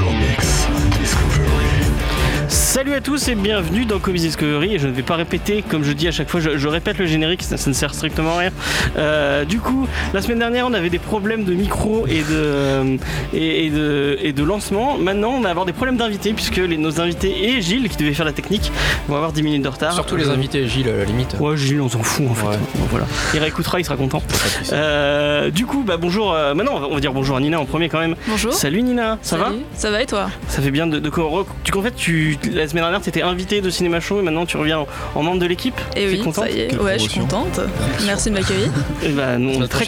Comics Discovery. Salut à tous et bienvenue dans Comics Discovery. Et je ne vais pas répéter, comme je dis à chaque fois, je, je répète le générique, ça, ça ne sert strictement à rien. Euh, du coup, la semaine dernière, on avait des problèmes de micro et de, et, et de, et de lancement. Maintenant, on va avoir des problèmes d'invités, puisque les- nos invités et Gilles, qui devait faire la technique, vont avoir 10 minutes de retard. Surtout les Euh, invités, Gilles, à la limite. Ouais, Gilles, on s'en fout en fait. Ouais. Bon, voilà. Il réécoutera, il sera content. Euh, du coup, bah bonjour. euh, maintenant, on va, on va dire bonjour à Nina en premier quand même. Bonjour. Salut Nina, ça va? Ça va et toi? Ça fait bien de, de tu en fait tu la semaine dernière t'étais invité de Cinéma Show et maintenant tu reviens en, en membre de l'équipe? Et T'es oui, contente ça y est. Ouais, je suis contente. Merci de m'accueillir. Et bah nous on est très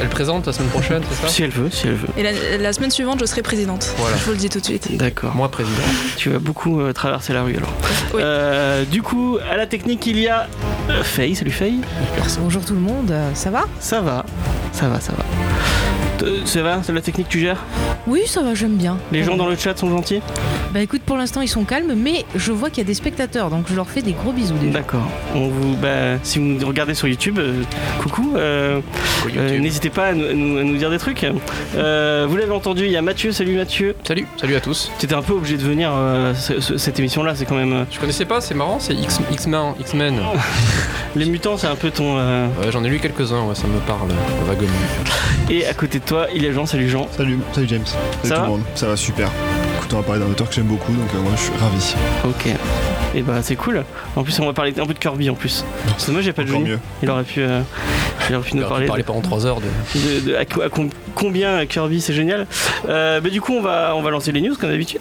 elle, présente la semaine prochaine, c'est ça? Si elle veut, si elle veut. Et la, la semaine suivante, je serai présidente. Voilà. Je vous le dis tout de suite. D'accord. Moi, président. Tu vas beaucoup euh, traverser la rue alors. Oui. Euh, du coup, à la technique il y a euh, Faye. Salut Faye. Bonjour tout le monde, ça va? Ça va, ça va, ça va. Euh, Ça va, c'est la technique tu gères Oui, ça va, j'aime bien. Les gens dans le chat sont gentils Bah écoute, pour l'instant ils sont calmes, mais je vois qu'il y a des spectateurs, donc je leur fais des gros bisous déjà. D'accord. On vous, bah, si vous nous regardez sur YouTube, euh, coucou. euh, euh, N'hésitez pas à nous, à nous- à nous dire des trucs. Euh, vous l'avez entendu, il y a Mathieu. Salut Mathieu. Salut, salut à tous. Tu étais un peu obligé de venir euh, ce- ce- cette émission-là, c'est quand même. Je connaissais pas, c'est marrant, c'est X- X-Men. X-Men. les mutants, c'est un peu ton. euh, Ouais, J'en ai lu quelques-uns, ouais, ça me parle vaguement. Et à côté de toi, il y a Jean. Salut Jean. Salut, salut James. Salut Ça tout va le monde. Ça va super. Écoute, on va parler d'un auteur que j'aime beaucoup, donc euh, moi je suis ravi. Ok. Et bah c'est cool. En plus, on va parler un peu de Kirby en plus. C'est dommage, j'ai pas de Encore mieux. Il aurait pu, euh, il aurait pu nous On parler. pendant 3 heures de. de, de- à, co- à com- combien Kirby c'est génial. Euh, bah, du coup on va on va lancer les news comme d'habitude.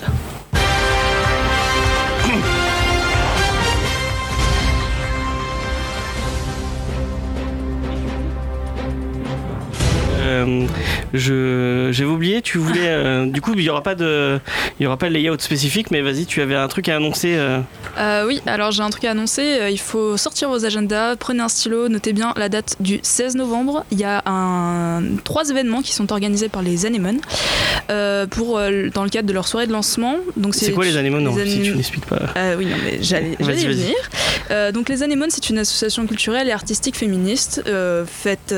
Euh, je j'avais oublié tu voulais euh, du coup il y aura pas de il y aura pas de layout spécifique mais vas-y tu avais un truc à annoncer euh, Euh, oui, alors j'ai un truc à annoncer. Il faut sortir vos agendas, prenez un stylo, notez bien la date du 16 novembre. Il y a un... trois événements qui sont organisés par les Anémones euh, pour, dans le cadre de leur soirée de lancement. Donc c'est quoi les anémones non les si ané- tu n'expliques pas Euh, oui, non, mais j'allais venir. Donc, les Anémones, c'est une association culturelle et artistique féministe faite,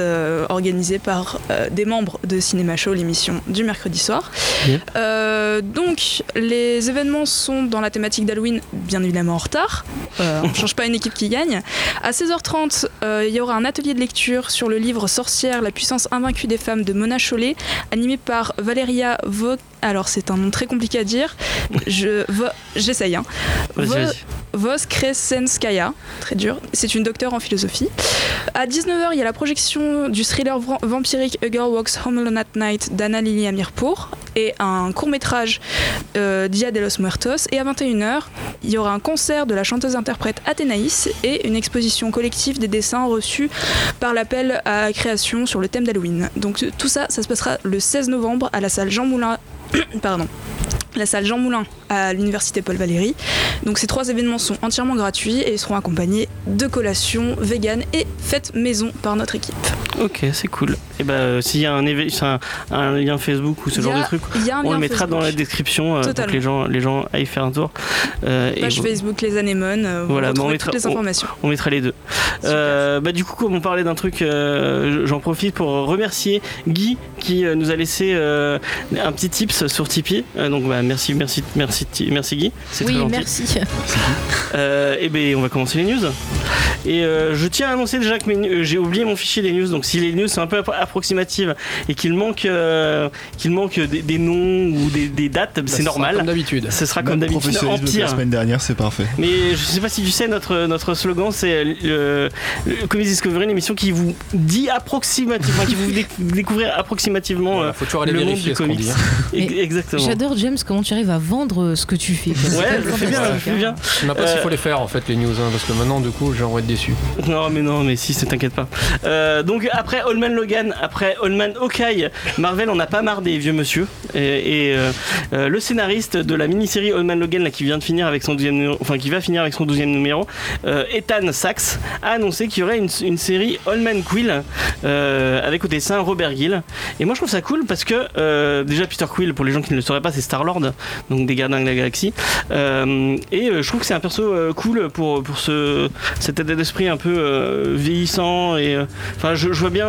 organisée par des membres de Cinéma Show, l'émission du mercredi soir. Yep. Euh, donc, les événements sont dans la thématique d'Halloween, bien évidemment en retard. Euh, on ne change pas une équipe qui gagne. À 16h30, euh, il y aura un atelier de lecture sur le livre Sorcière, la puissance invaincue des femmes de Mona Chollet, animé par Valéria Vo. Alors, c'est un nom très compliqué à dire. Je, Vo- j'essaye. Hein. Vo- vas-y Voskresenskaya, très dur, c'est une docteure en philosophie. À 19h, il y a la projection du thriller vampirique A Girl Walks Home Alone at Night d'Anna Lily Amirpour et un court-métrage euh, Dia de los Muertos. Et à 21h, il y aura un concert de la chanteuse-interprète Athénaïs et une exposition collective des dessins reçus par l'appel à création sur le thème d'Halloween. Donc tout ça, ça se passera le 16 novembre à la salle Jean Moulin. Pardon. La salle Jean Moulin à l'université Paul Valéry. Donc ces trois événements sont entièrement gratuits et ils seront accompagnés de collations vegan et fêtes maison par notre équipe. ok c'est cool et bah euh, s'il y a un, un, un lien Facebook ou ce genre de truc on le mettra Facebook. dans la description euh, pour que les gens, les gens aillent faire un tour. Euh, Page Facebook Les Anémones, euh, vous Voilà, on mettra- toutes les on- informations. on mettra les deux. Bah, du coup, comme on parlait d'un truc, j'en profite pour remercier Guy qui nous a laissé un petit tips sur Tipeee. Euh, donc bah, merci, merci, merci, Ti- merci Guy. Très Oui, merci. Euh, et ben on va commencer les news. Et euh, je tiens à annoncer déjà que euh, j'ai oublié mon fichier des news. Donc si les news sont un peu appro- approximatives et qu'il manque, euh, qu'il manque des, des noms ou des, des dates, c'est Bah, ce sera normal. Comme d'habitude. Ce sera Même comme d'habitude en de la pire. semaine dernière, c'est parfait. Mais je sais pas si tu sais, notre, notre slogan c'est le, le Comics Discovery, une émission qui vous dit approximativement, qui vous déc- découvrir approximativement Voilà, euh, faut toujours aller le monde du comics. dit. hein. Ex- Mais Exactement. J'adore James comment tu arrives à vendre euh, ce que tu fais. Ouais, je le fais bien, je fais hein. bien. Je sais même pas s'il Euh, faut les faire en fait les news, hein, parce que maintenant du coup j'en vais être déçu. Non, mais non, mais 6, ne t'inquiète pas. Euh, donc après Old Man Logan, après Old Man Hawkeye, Marvel on n'a pas marre des vieux monsieur. Et, et, euh, euh, le scénariste de la mini-série Old Man Logan, là, qui vient de finir avec son deuxième numéro, enfin qui va finir avec son douzième numéro, euh, Ethan Sachs a annoncé qu'il y aurait une, une série Old Man Quill euh, avec au dessin Robert Gill. Et moi je trouve ça cool parce que euh, déjà Peter Quill, pour les gens qui ne le sauraient pas, c'est Star Lord, donc des Gardiens de la Galaxie. Euh, et euh, je trouve que c'est un perso euh, cool pour pour ce cet état d'esprit un peu vieillissant et enfin je, je vois bien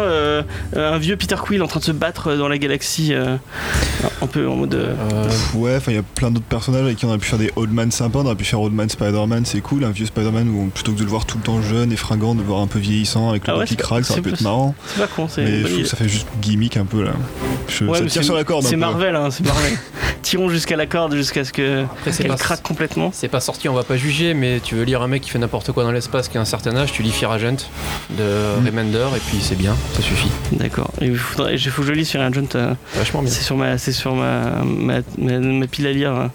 un vieux Peter Quill en train de se battre dans la galaxie un peu en mode Ouais, il y a plein d'autres personnages avec qui on aurait pu faire des Old Man sympas, on aurait pu faire Old Man Spider-Man, c'est cool, un vieux Spider-Man où plutôt que de le voir tout le temps jeune et fringant, de le voir un peu vieillissant avec le Ah ouais, qui craque, ça pu être marrant. c'est pas con c'est Mais une je trouve que ça fait juste gimmick un peu là. Je, Ouais, ça tire sur la corde. C'est. Marvel, hein, c'est Marvel. Tirons jusqu'à la corde jusqu'à ce que Après, qu'elle pas, craque complètement. c'est pas sorti, on va pas juger, mais tu veux lire un mec qui fait n'importe quoi dans l'espace qui a un certain âge, tu lis Fear Agent de Mm. Remender et puis c'est bien, ça suffit. D'accord. Et il faudrait, faut que je lise sur un Agent. euh, Vachement bien. C'est sur ma, c'est sur ma, ma, ma- ma pile à lire. euh.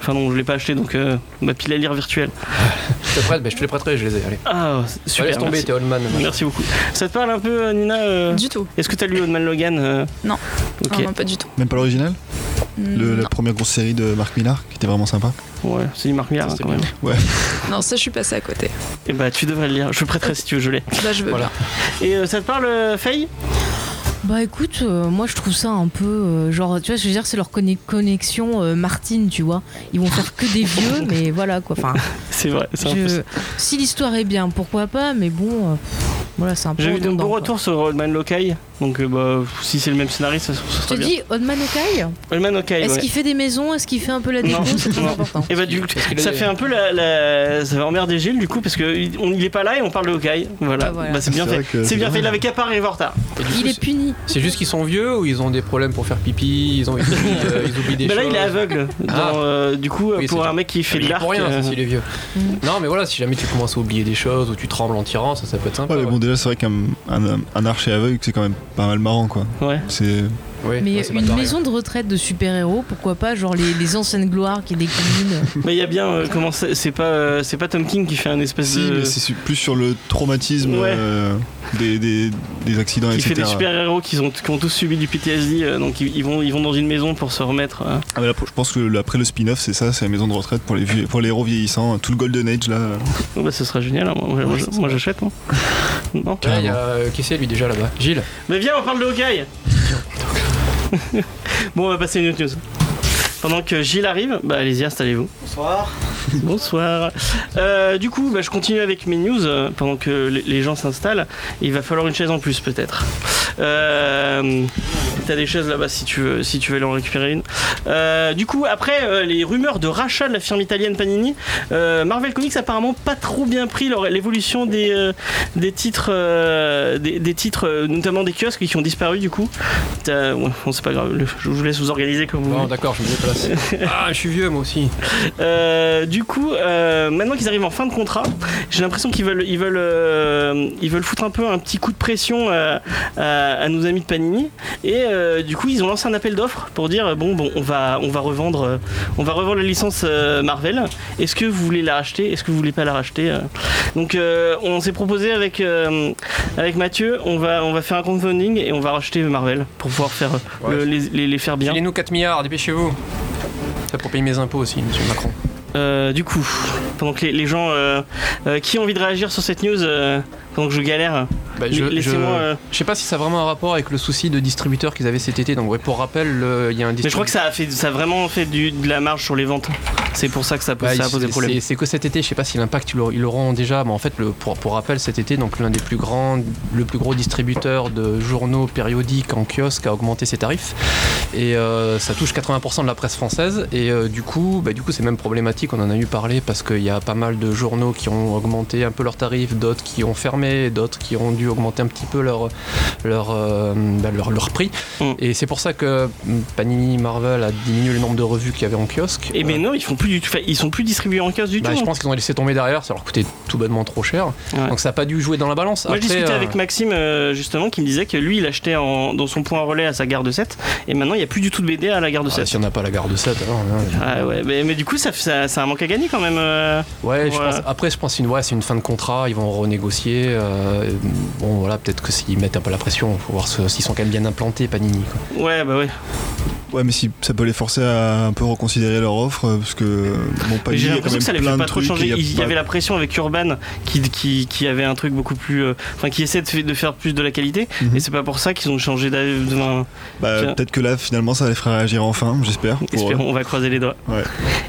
Enfin non, je l'ai pas acheté donc euh, ma pile à lire virtuelle. Je te prête, ben, je te les prêterai, je les ai. Allez, Ah super. laisse tomber, merci. t'es Old Man. Merci beaucoup. Ça te parle un peu, euh, Nina euh, Du tout. Est-ce que t'as lu Old Man Logan euh Non. Ok. Non, non, pas du tout. Même pas l'original? Le-. La première grosse série de Marc Millar qui était vraiment sympa. Ouais, c'est du Marc Millar Ça, hein, c'était quand bien. même. non, ça je suis passé à côté. Et bah tu devrais le lire. Je le prêterai si tu veux, je l'ai. Bah je veux Voilà. Et euh, ça te parle, euh, Faye? Bah écoute, euh, moi je trouve ça un peu euh, genre, tu vois, je veux dire, c'est leur conne- connexion euh, Martine, tu vois. Ils vont faire que des vieux, mais voilà quoi. Enfin, C'est vrai. c'est un peu ça. je... si l'histoire est bien, pourquoi pas, mais bon, euh, voilà, c'est un peu. J'ai eu de bons retours sur Old Man Lokai. Donc euh, bah, si c'est le même scénariste, ça, ça sera bien. dis, Oldman Okai, Old Man Lokai, est-ce ouais. qu'il fait des maisons? Est-ce qu'il fait un peu la déco? Non. C'est très important. Et bah du coup, ça fait un peu la, la- ça va emmerder Gilles du coup parce que il, on- il est pas là et on parle de Hawkeye. Voilà, Ah, voilà. Bah, c'est bien fait. C'est bien fait. Il avait qu'à pas arriver en retard. Et Il est puni. C'est juste qu'ils sont vieux ou ils ont des problèmes pour faire pipi, ils, ont, ils, oublient, euh, ils oublient des là, choses il est aveugle. Dans, Ah. euh, du coup, Oui, pour un mec qui fait Mais de l'arc. pour rien, s'il est vieux. Mm. Non, mais voilà, si jamais tu commences à oublier des choses ou tu trembles en tirant, ça, ça peut être sympa. Ouais, bon, déjà, c'est vrai qu'un un, un archer aveugle, c'est quand même pas mal marrant quoi. Ouais. C'est. Ouais, Mais ouais, une maison de retraite de super-héros, pourquoi pas Genre les, les anciennes gloires qui déclinent. Mais il y a bien euh, comment c'est c'est pas euh, c'est pas Tom King qui fait un espèce Si, de mais c'est plus sur le traumatisme Ouais. euh, des, des, des accidents, qui etc. fait des super héros qui ont qui ont tous subi du PTSD euh, donc ils, ils vont ils vont dans une maison pour se remettre. euh. Ah, mais là, je pense que le- après le spin-off, c'est ça, c'est la maison de retraite pour les, vieux- pour les héros vieillissants, tout le Golden Age là. Oh, bah ce sera génial. hein. Moi, moi, moi, moi, j'achète. hein. Non. Ouais, il y a, euh, qui c'est lui déjà là-bas? Gilles Mais viens, on parle de Hawkeye Bon, on va passer à une autre news. Pendant que Gilles arrive, bah allez-y, installez-vous. Bonsoir. Bonsoir. Euh, du coup, bah, je continue avec mes news euh, pendant que les- gens s'installent. Il va falloir une chaise en plus, peut-être. Euh, T'as des chaises là-bas si tu veux, si tu veux aller en récupérer une. Du coup, après les rumeurs de rachat de la firme italienne Panini, Marvel Comics a apparemment pas trop bien pris l'évolution des, des titres, des, des titres, notamment des kiosques qui ont disparu. Du coup, T'as- ouais, bon, c'est pas grave. Je vous laisse vous organiser comme vous voulez. d'accord, je me déplace. ah, je suis vieux moi aussi. Du coup, euh, maintenant qu'ils arrivent en fin de contrat, j'ai l'impression qu'ils veulent, ils veulent, euh, ils veulent foutre un peu un petit coup de pression euh, à, à nos amis de Panini. Et euh, du coup, ils ont lancé un appel d'offres pour dire bon, bon, on va, on va revendre, on va revendre la licence Marvel. Est-ce que vous voulez la racheter? Est-ce que vous voulez pas la racheter Donc, on s'est proposé avec avec Mathieu, on va, on va faire un crowdfunding et on va racheter Marvel pour pouvoir faire Ouais. le- les, les- les faire bien. Filez-nous 4 milliards, dépêchez-vous. Ça pour payer mes impôts aussi, monsieur Macron. Euh, du coup, pendant que les, gens euh, euh, qui ont envie de réagir sur cette news, pendant que je galère, Bah, je, laissez-moi. je- euh, je sais pas si ça a vraiment un rapport avec le souci de distributeur qu'ils avaient cet été. Donc, ouais, pour rappel, il y a un mais je crois que ça a fait, ça a vraiment fait du, de la marge sur les ventes. C'est pour ça que ça, pose, Bah, ça a posé c'est- problème. c'est- que cet été, je sais pas si l'impact ils l'auront- ils l'auront déjà, mais en fait, le, pour, pour rappel, cet été, donc l'un des plus grands, le plus gros distributeur de journaux périodiques en kiosque a augmenté ses tarifs et euh, ça touche 80% de la presse française et euh, du coup, bah, du coup, c'est même problématique. On en a eu parlé parce qu'il y a pas mal de journaux qui ont augmenté un peu leurs tarifs, d'autres qui ont fermé, d'autres qui ont dû augmenter un petit peu leur, leur, euh, bah, leur, leur prix. Mm. Et c'est pour ça que mm, Panini Marvel a diminué le nombre de revues qu'il y avait en kiosque. Et mais Euh, non, ils font plus du tout. Ils sont plus distribués en kiosque du bah, tout. je hein. pense qu'ils ont laissé tomber derrière, ça leur coûtait tout bonnement trop cher. Ouais. Donc ça n'a pas dû jouer dans la balance. Moi, je Après, discutais euh, avec Maxime euh, justement qui me disait que lui, il achetait en- dans son point relais à sa gare de 7 et maintenant il n'y a plus du tout de BD à la gare de ah, 7. si on n'a pas la garde de 7, alors. hein, Ah ouais, mais, mais du coup, ça, ça, ça a un manque à gagner quand même. Ouais, je pense, après, je pense que c'est une, ouais, c'est une fin de contrat, ils vont renégocier. Euh, bon, voilà, peut-être que s'ils mettent un peu la pression, faut voir s'ils sont quand même bien implantés, Panini. quoi. Ouais, bah ouais. Ouais, mais si ça peut les forcer à un peu reconsidérer leur offre, euh, parce que bon, Mais Panini, j'ai l'impression que ça les fait pas trop changer. Il y, pas- avait la pression avec Urban qui, qui, qui avait un truc beaucoup plus. euh, Enfin, qui essaie de, fa- de faire plus de la qualité. Mhm. Et c'est pas pour ça qu'ils ont changé d'avis. Bah, peut-être que là, finalement, ça les fera réagir enfin, j'espère. Espérons, on va croiser les doigts. Ouais.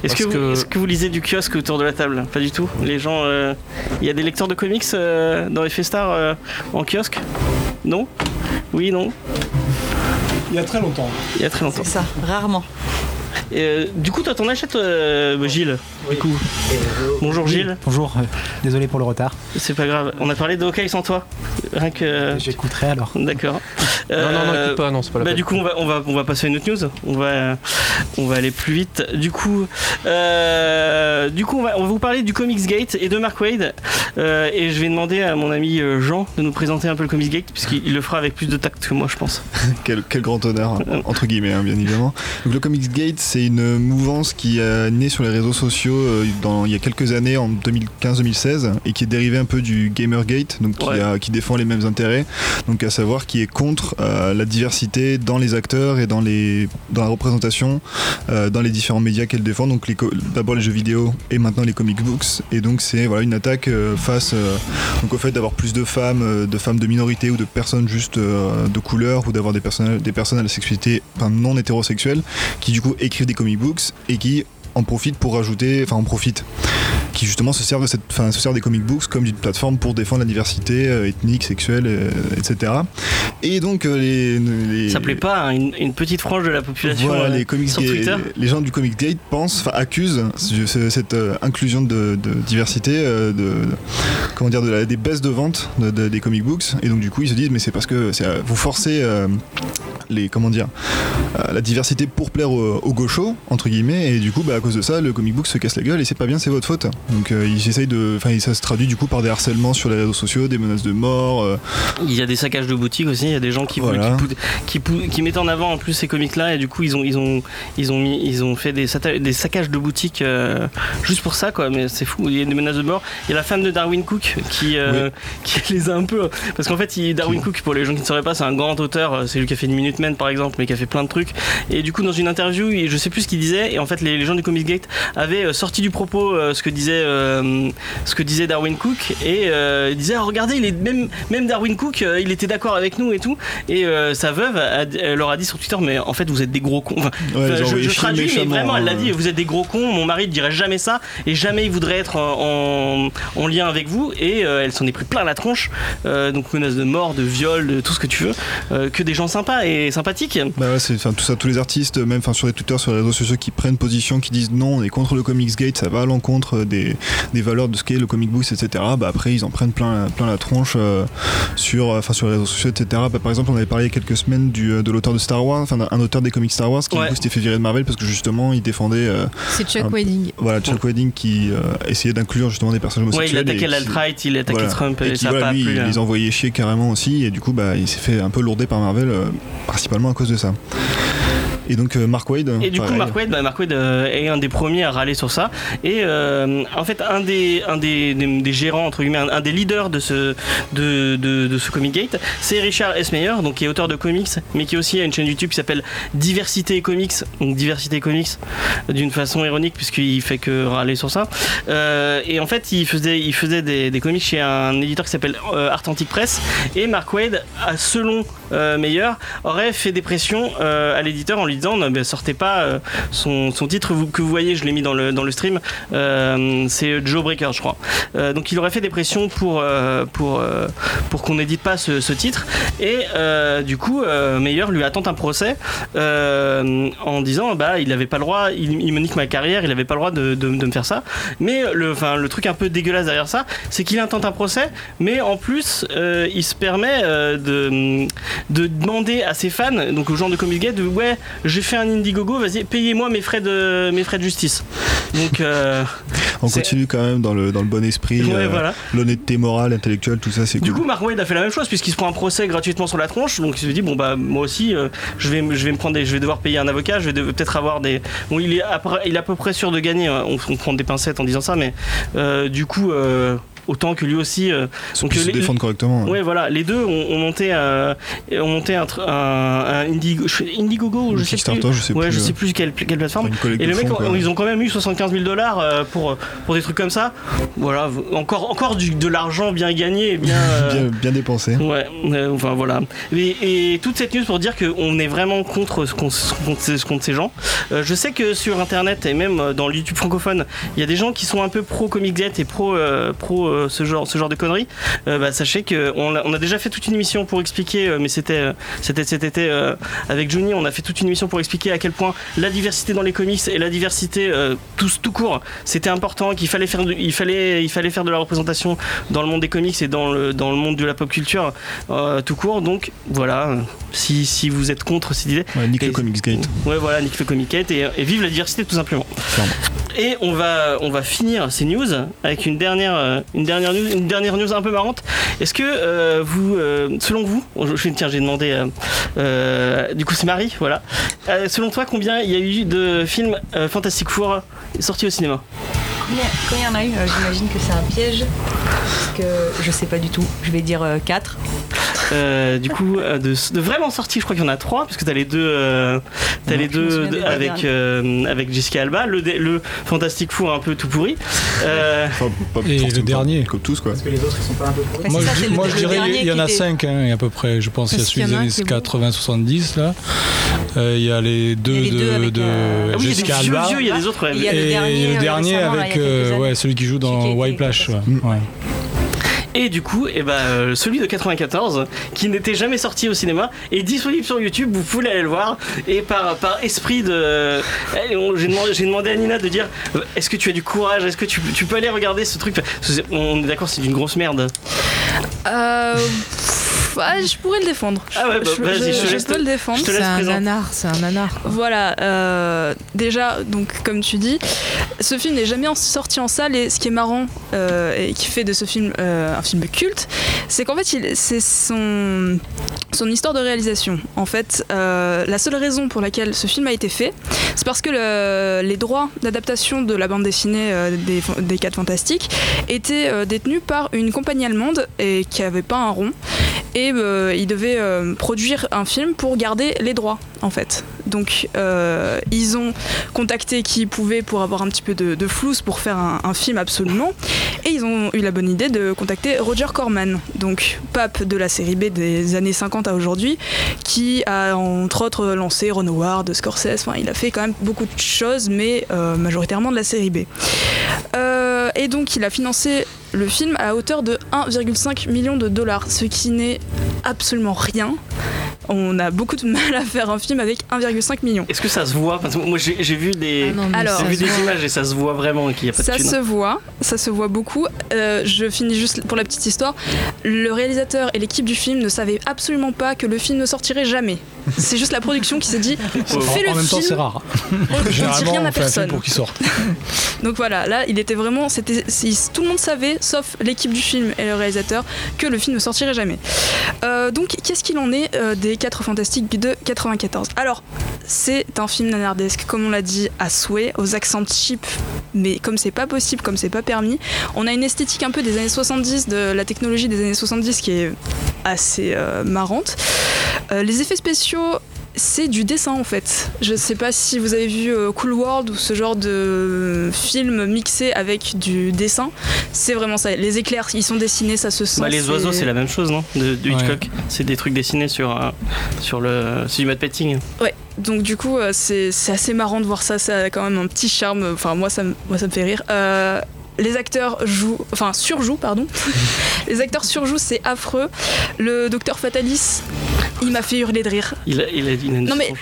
Est-ce que, vous- que- est-ce que vous lisez du kiosque autour de la table? Pas du tout. Les gens. euh, Il y a des lecteurs de comics euh, dans les Festars euh, en kiosque? Non? Oui, non? Il y a très longtemps. Il y a très longtemps. C'est ça, rarement. Et, euh, du coup, toi, t'en achètes, euh, Gilles Du coup. Bonjour Gilles. Bonjour, euh, désolé pour le retard. C'est pas grave. On a parlé de Hawkeye sans toi. Rien que. J'écouterai alors. D'accord. Non, non, non, écoute pas, non, c'est pas la Bah peine. du coup on va, on va, on va passer à une autre news. On va, on va aller plus vite. Du coup, euh, du coup on va, on va vous parler du Comics Gate et de Mark Wade. Euh, et je vais demander à mon ami Jean de nous présenter un peu le Comics Gate puisqu'il le fera avec plus de tact que moi je pense. Quel, quel grand honneur, entre guillemets, hein, bien évidemment. Donc, le Comics Gate, c'est une mouvance qui est née sur les réseaux sociaux euh, dans, il y a quelques années, en 2015-2016, et qui est dérivée un peu du Gamergate, donc qui, Ouais. a- qui défend les mêmes intérêts, donc à savoir qui est contre euh, la diversité dans les acteurs et dans, les, dans la représentation euh, dans les différents médias qu'elle défend, donc d'abord les jeux vidéo et maintenant les comic books. Et donc c'est voilà, une attaque euh, face euh, donc au fait d'avoir plus de femmes, euh, de femmes de minorité ou de personnes juste euh, de couleur ou d'avoir des personnes, des personnes à la sexualité enfin, non hétérosexuelle qui du coup écrivent des comic books et qui en profitent pour rajouter, enfin en profitent, qui justement se servent, de cette, enfin, se servent des comic books comme d'une plateforme pour défendre la diversité euh, ethnique, sexuelle, euh, etc. Et donc euh, les, les Ça plaît pas à une, une petite frange de la population voilà, euh, les, comics sur Twitter. les gens du Comics Gate pensent, enfin accusent ce- ce- cette euh, inclusion de, de diversité, de, de- comment dire, de la- des baisses de vente de- de- des comic books, et donc du coup ils se disent mais c'est parce que vous forcez les comment dire la diversité pour plaire aux, aux gauchos entre guillemets, et du coup bah, cause de ça le comic book se casse la gueule et c'est pas bien, c'est votre faute. Donc euh, ils essayent de, enfin ça se traduit du coup par des harcèlements sur les réseaux sociaux, des menaces de mort. euh, Il y a des saccages de boutiques aussi. Il y a des gens qui, Voilà. qui, pou- qui, pou- qui mettent en avant en plus ces comics là et du coup ils ont, ils ont, ils ont mis, ils ont fait des, des saccages de boutiques euh, juste pour ça quoi. Mais c'est fou. Il y a des menaces de mort. Il y a la femme de Darwin Cook qui, euh, qui les a un peu parce qu'en fait il- Darwin Cook pour les gens qui ne sauraient pas c'est un grand auteur. C'est lui qui a fait une Minute Man par exemple, mais qui a fait plein de trucs. Et du coup dans une interview, je sais plus ce qu'il disait. Et en fait les, les gens du Comics Gate avaient euh, sorti du propos euh, ce que disait euh, ce que disait Darwin Cook. Et il disait Ah, regardez il est même même Darwin Cook il était d'accord avec nous et tout. Et sa veuve a- elle leur a dit sur Twitter mais en fait vous êtes des gros cons. Ouais, je, traduis mais vraiment elle l'a hein. dit vous êtes des gros cons mon mari ne dirait jamais ça et jamais il voudrait être en, en- en lien avec vous. Et elle s'en est pris plein la tronche donc menace de mort de viol de tout ce que tu veux que des gens sympas et sympathiques. Bah ouais, c'est tout ça, tous les artistes, même enfin sur les Twitter, sur les réseaux sociaux, qui prennent position, qui disent non, on est contre le Comics Gate, ça va à l'encontre des, des valeurs de ce qu'est le comic books, etc. Bah après ils en prennent plein, plein la tronche euh, sur, enfin sur les réseaux sociaux, etc. Bah, par exemple, on avait parlé il y a quelques semaines du, euh, de l'auteur de Star Wars, enfin d'un- un auteur des comics Star Wars qui Ouais. du coup s'était fait virer de Marvel parce que justement il défendait euh, C'est Chuck Un- Wedding. voilà Chuck Wedding qui euh, essayait d'inclure justement des personnages ouais il a homosexuels. attaqué et qui- l'alt-right il a attaqué voilà. Trump et, et qui, ça voilà, pas lui, plu il hein. les envoyait chier carrément aussi et du coup bah il s'est fait un peu lourder par Marvel euh, principalement à cause de ça et donc euh, Mark Wade Et du coup. Mark Wade, bah, Mark Wade euh, est un des premiers à râler sur ça. Et euh, en fait, un des, un des, des, des gérants, entre guillemets, un, un des leaders de ce, de, de, de ce Comic Gate, c'est Richard S. Meyer, donc, qui est auteur de comics, mais qui aussi a une chaîne YouTube qui s'appelle Diversité Comics. Donc, Diversité Comics, d'une façon ironique, puisqu'il fait que râler sur ça. Euh, et en fait, il faisait, il faisait des, des comics chez un éditeur qui s'appelle euh, Art Antique Press. Et Mark Wade, a, selon euh, Meyer aurait fait des pressions euh, à l'éditeur en lui disant ne sortez pas euh, son, son titre que vous voyez, je l'ai mis dans le, dans le stream, euh, c'est Joe Breaker, je crois. Donc il aurait fait des pressions pour, pour, pour qu'on n'édite pas ce, titre. Et du coup, Meyer lui attend un procès en disant bah il n'avait pas le droit, il, il me nique ma carrière, il n'avait pas le droit de, de- me faire ça. Mais le, le truc un peu dégueulasse derrière ça, c'est qu'il intente un procès, mais en plus, il se permet de, de demander à ses fans, donc aux gens de Comic Gate, de ouais, j'ai fait un Indiegogo, vas-y, payez-moi mes frais de mes frais de justice. Donc euh, On continue quand même dans le, dans le bon esprit. ouais, euh, voilà. L'honnêteté morale, intellectuelle, tout ça, c'est Du cool. coup, Mark Waid a fait la même chose puisqu'il se prend un procès gratuitement sur la tronche. Donc il se dit bon bah moi aussi, euh, je vais je vais me prendre des, je vais devoir payer un avocat, je vais peut-être avoir des. Bon, il est à, peu- il est à peu près sûr de gagner. hein. On, on prend des pincettes en disant ça, mais du coup. Autant que lui aussi. euh, Ils donc, se les- défendre correctement. hein. Ouais, voilà, les deux ont, ont monté, euh, ont monté un, un, un Indigo- Indiegogo, Ou je sais plus. Je sais ouais, plus. je sais plus quelle, quelle plateforme. Et le mec, fonds, ils ont quand même eu 75 000 dollars euh, pour, pour des trucs comme ça. Voilà, encore, encore du, de l'argent bien gagné et bien. bien, bien dépensé. Ouais, enfin voilà. Et, et toute cette news pour dire qu'on est vraiment contre, ce qu'on- contre, ces- contre ces gens. Euh, je sais que sur internet et même dans le YouTube francophone, il y a des gens qui sont un peu pro Comic et pro, euh, pro euh, ce, genre, ce genre de conneries. Euh, bah, sachez qu'on a, on a déjà fait toute une émission pour expliquer, euh, mais c'était c'était cet été avec Johnny, on a fait toute une émission pour expliquer à quel point la diversité dans les comics et la diversité tout, tout court, c'était important, qu'il fallait faire, de- il fallait, il fallait faire de la représentation dans le monde des comics et dans le, dans le monde de la pop culture tout court. Donc voilà, si, si vous êtes contre cette idée, Ouais, Nick le Comics Gate. ouais voilà, nique le comic Gate et, et vive la diversité tout simplement. Et on va, on va finir ces news avec une dernière, une dernière news, une dernière news un peu marrante. Est-ce que euh, vous, euh, selon vous, je, je- tiens, j'ai demandé, euh, euh, du coup c'est Marie, voilà. Euh, selon toi, combien il y a eu de films euh, Fantastic Four sortis au cinéma? Combien, il y en a eu? J'imagine que c'est un piège. Parce que je sais pas du tout. Je vais dire 4. Euh, du coup, de, de vraiment sortis, je crois qu'il y en a trois, parce que t'as les deux, euh, t'as Ouais, les deux de- avec euh, avec Jessica Alba, le, dé- le Fantastic Four un peu tout pourri. Euh, Enfin, pas Et le dernier. Comme tous, quoi. Parce que les autres, ils sont pas un peu pourris. Moi, ça, je, moi, dirais dernier il y en a était- 5 hein, à peu près. Je pense qu'il y a celui des années qui est 80-70 là. Euh, Il y a les deux les de, deux ah oui, Jessica Alba. vieux, il y a autres. ouais. Le et dernier, le dernier avec il y a quelques euh, ouais, celui qui joue dans Celui qui White était Plash. Ouais. Et du coup, eh ben, euh, celui de 94, qui n'était jamais sorti au cinéma, est disponible sur YouTube. Vous pouvez aller le voir. Et par, par esprit de. Eh, J'ai demandé, à Nina de dire euh, est-ce que tu as du courage? Est-ce que tu, tu peux aller regarder ce truc? On est d'accord, c'est d'une grosse merde. Euh, ah, je pourrais le défendre. Ah ouais, bah, je, peux te- le défendre. C'est un nanar, c'est un nanar. Voilà, euh, déjà, donc comme tu dis, ce film n'est jamais sorti en salle et ce qui est marrant euh, et qui fait de ce film euh, un film culte, c'est qu'en fait, c'est son, son histoire de réalisation. En fait, la seule raison pour laquelle ce film a été fait, c'est parce que le- les droits d'adaptation de la bande dessinée des, des 4 Fantastiques étaient détenus par une compagnie allemande et qui avait pas un rond. Et euh, ils devaient euh, produire un film pour garder les droits, en fait. Donc, euh, ils ont contacté qui ils pouvaient pour avoir un petit peu de, de pour faire un, un film absolument. Et ils ont eu la bonne idée de contacter Roger Corman, donc pape de la série B des années 50 à aujourd'hui, qui a entre autres lancé Ron Howard, Scorsese. Enfin, il a fait quand même beaucoup de choses, mais euh, majoritairement de la série B. Et donc, il a financé le film à hauteur de 1,5 million de dollars, ce qui n'est absolument rien. On a beaucoup de mal à faire un film avec 1,5 million. Est-ce que ça se voit? Parce que moi j'ai vu des, Ah non, Alors, ça vu des images et ça se voit vraiment qu'il n'y a pas Ça de thune. se voit, ça se voit beaucoup. Euh, je finis juste pour la petite histoire. Le réalisateur et l'équipe du film ne savaient absolument pas que le film ne sortirait jamais. C'est juste la production qui s'est dit En, fais le en même temps, c'est film, rare. on ne dit Généralement, rien on à fait un film personne. pour qu'il sorte. Donc voilà, là il était vraiment, c'était, tout le monde savait, sauf l'équipe du film et le réalisateur, que le film ne sortirait jamais. Euh, donc qu'est-ce qu'il en est euh, des 4 Fantastiques de 94 Alors c'est un film nanardesque, comme on l'a dit, à souhait, aux accents cheap, mais comme c'est pas possible, comme c'est pas permis, on a une esthétique un peu des années 70, de la technologie des années 70 qui est assez euh, marrante. Les effets spéciaux c'est du dessin en fait. Je sais pas si vous avez vu euh, Cool World ou ce genre de film mixé avec du dessin. C'est vraiment ça. Les éclairs, ils sont dessinés, ça se sent. Bah, les oiseaux, c'est la même chose, non? De, de Hitchcock. C'est des trucs dessinés sur, euh, sur le. C'est du matte painting. Ouais. Donc du coup, euh, c'est c'est assez marrant de voir ça. Ça a quand même un petit charme. Enfin, moi, ça, me- moi, ça me fait rire. Euh, les acteurs jouent, enfin surjouent, pardon. les acteurs surjouent, c'est affreux. Le docteur Fatalis, il m'a fait hurler de rire. Il a, il une Non, mais-.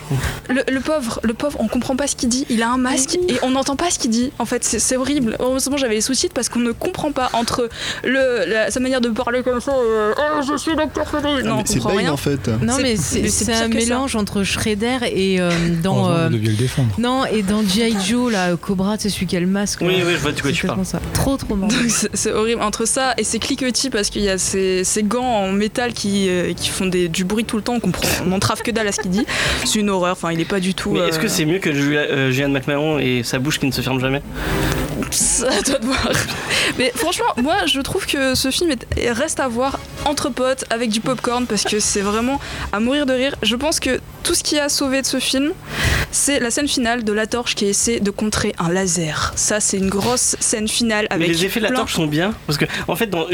Le, le pauvre, le pauvre, on comprend pas ce qu'il dit. Il a un masque et on n'entend pas ce qu'il dit. En fait, c'est c'est horrible. Heureusement, j'avais les sous-titres parce qu'on ne comprend pas entre le, la- sa manière de parler comme ça. euh, oh, je suis docteur Fatalis. Ah, Non, mais on c'est Bane en fait. Non, C'est- mais c'est c'est c'est un ça. mélange entre Shredder et euh, dans. Euh, vous deviez le défendre. non, et dans G.I. Joe, là, Cobra, tu sais, celui qui a le masque. Oui, là. oui, je vois de quoi C'est tu parles. ça. Trop, trop marrant. Donc, c'est horrible entre ça et ces cliquetis parce qu'il y a ces, ces gants en métal qui, euh, qui font des, du bruit tout le temps, on n'entrave que dalle à ce qu'il dit. C'est une horreur, enfin il est pas du tout. Mais est-ce euh, que c'est mieux que Julia- euh, Julianne McMahon et sa bouche qui ne se ferme jamais? Ça, à toi de voir. Mais franchement, moi je trouve que ce film est- reste à voir entre potes avec du popcorn parce que c'est vraiment à mourir de rire. Je pense que tout ce qui a sauvé de ce film, c'est la scène finale de la torche qui essaie de contrer un laser. Ça, c'est une grosse scène finale Mais avec. les effets de la torche sont bien parce que en fait dans,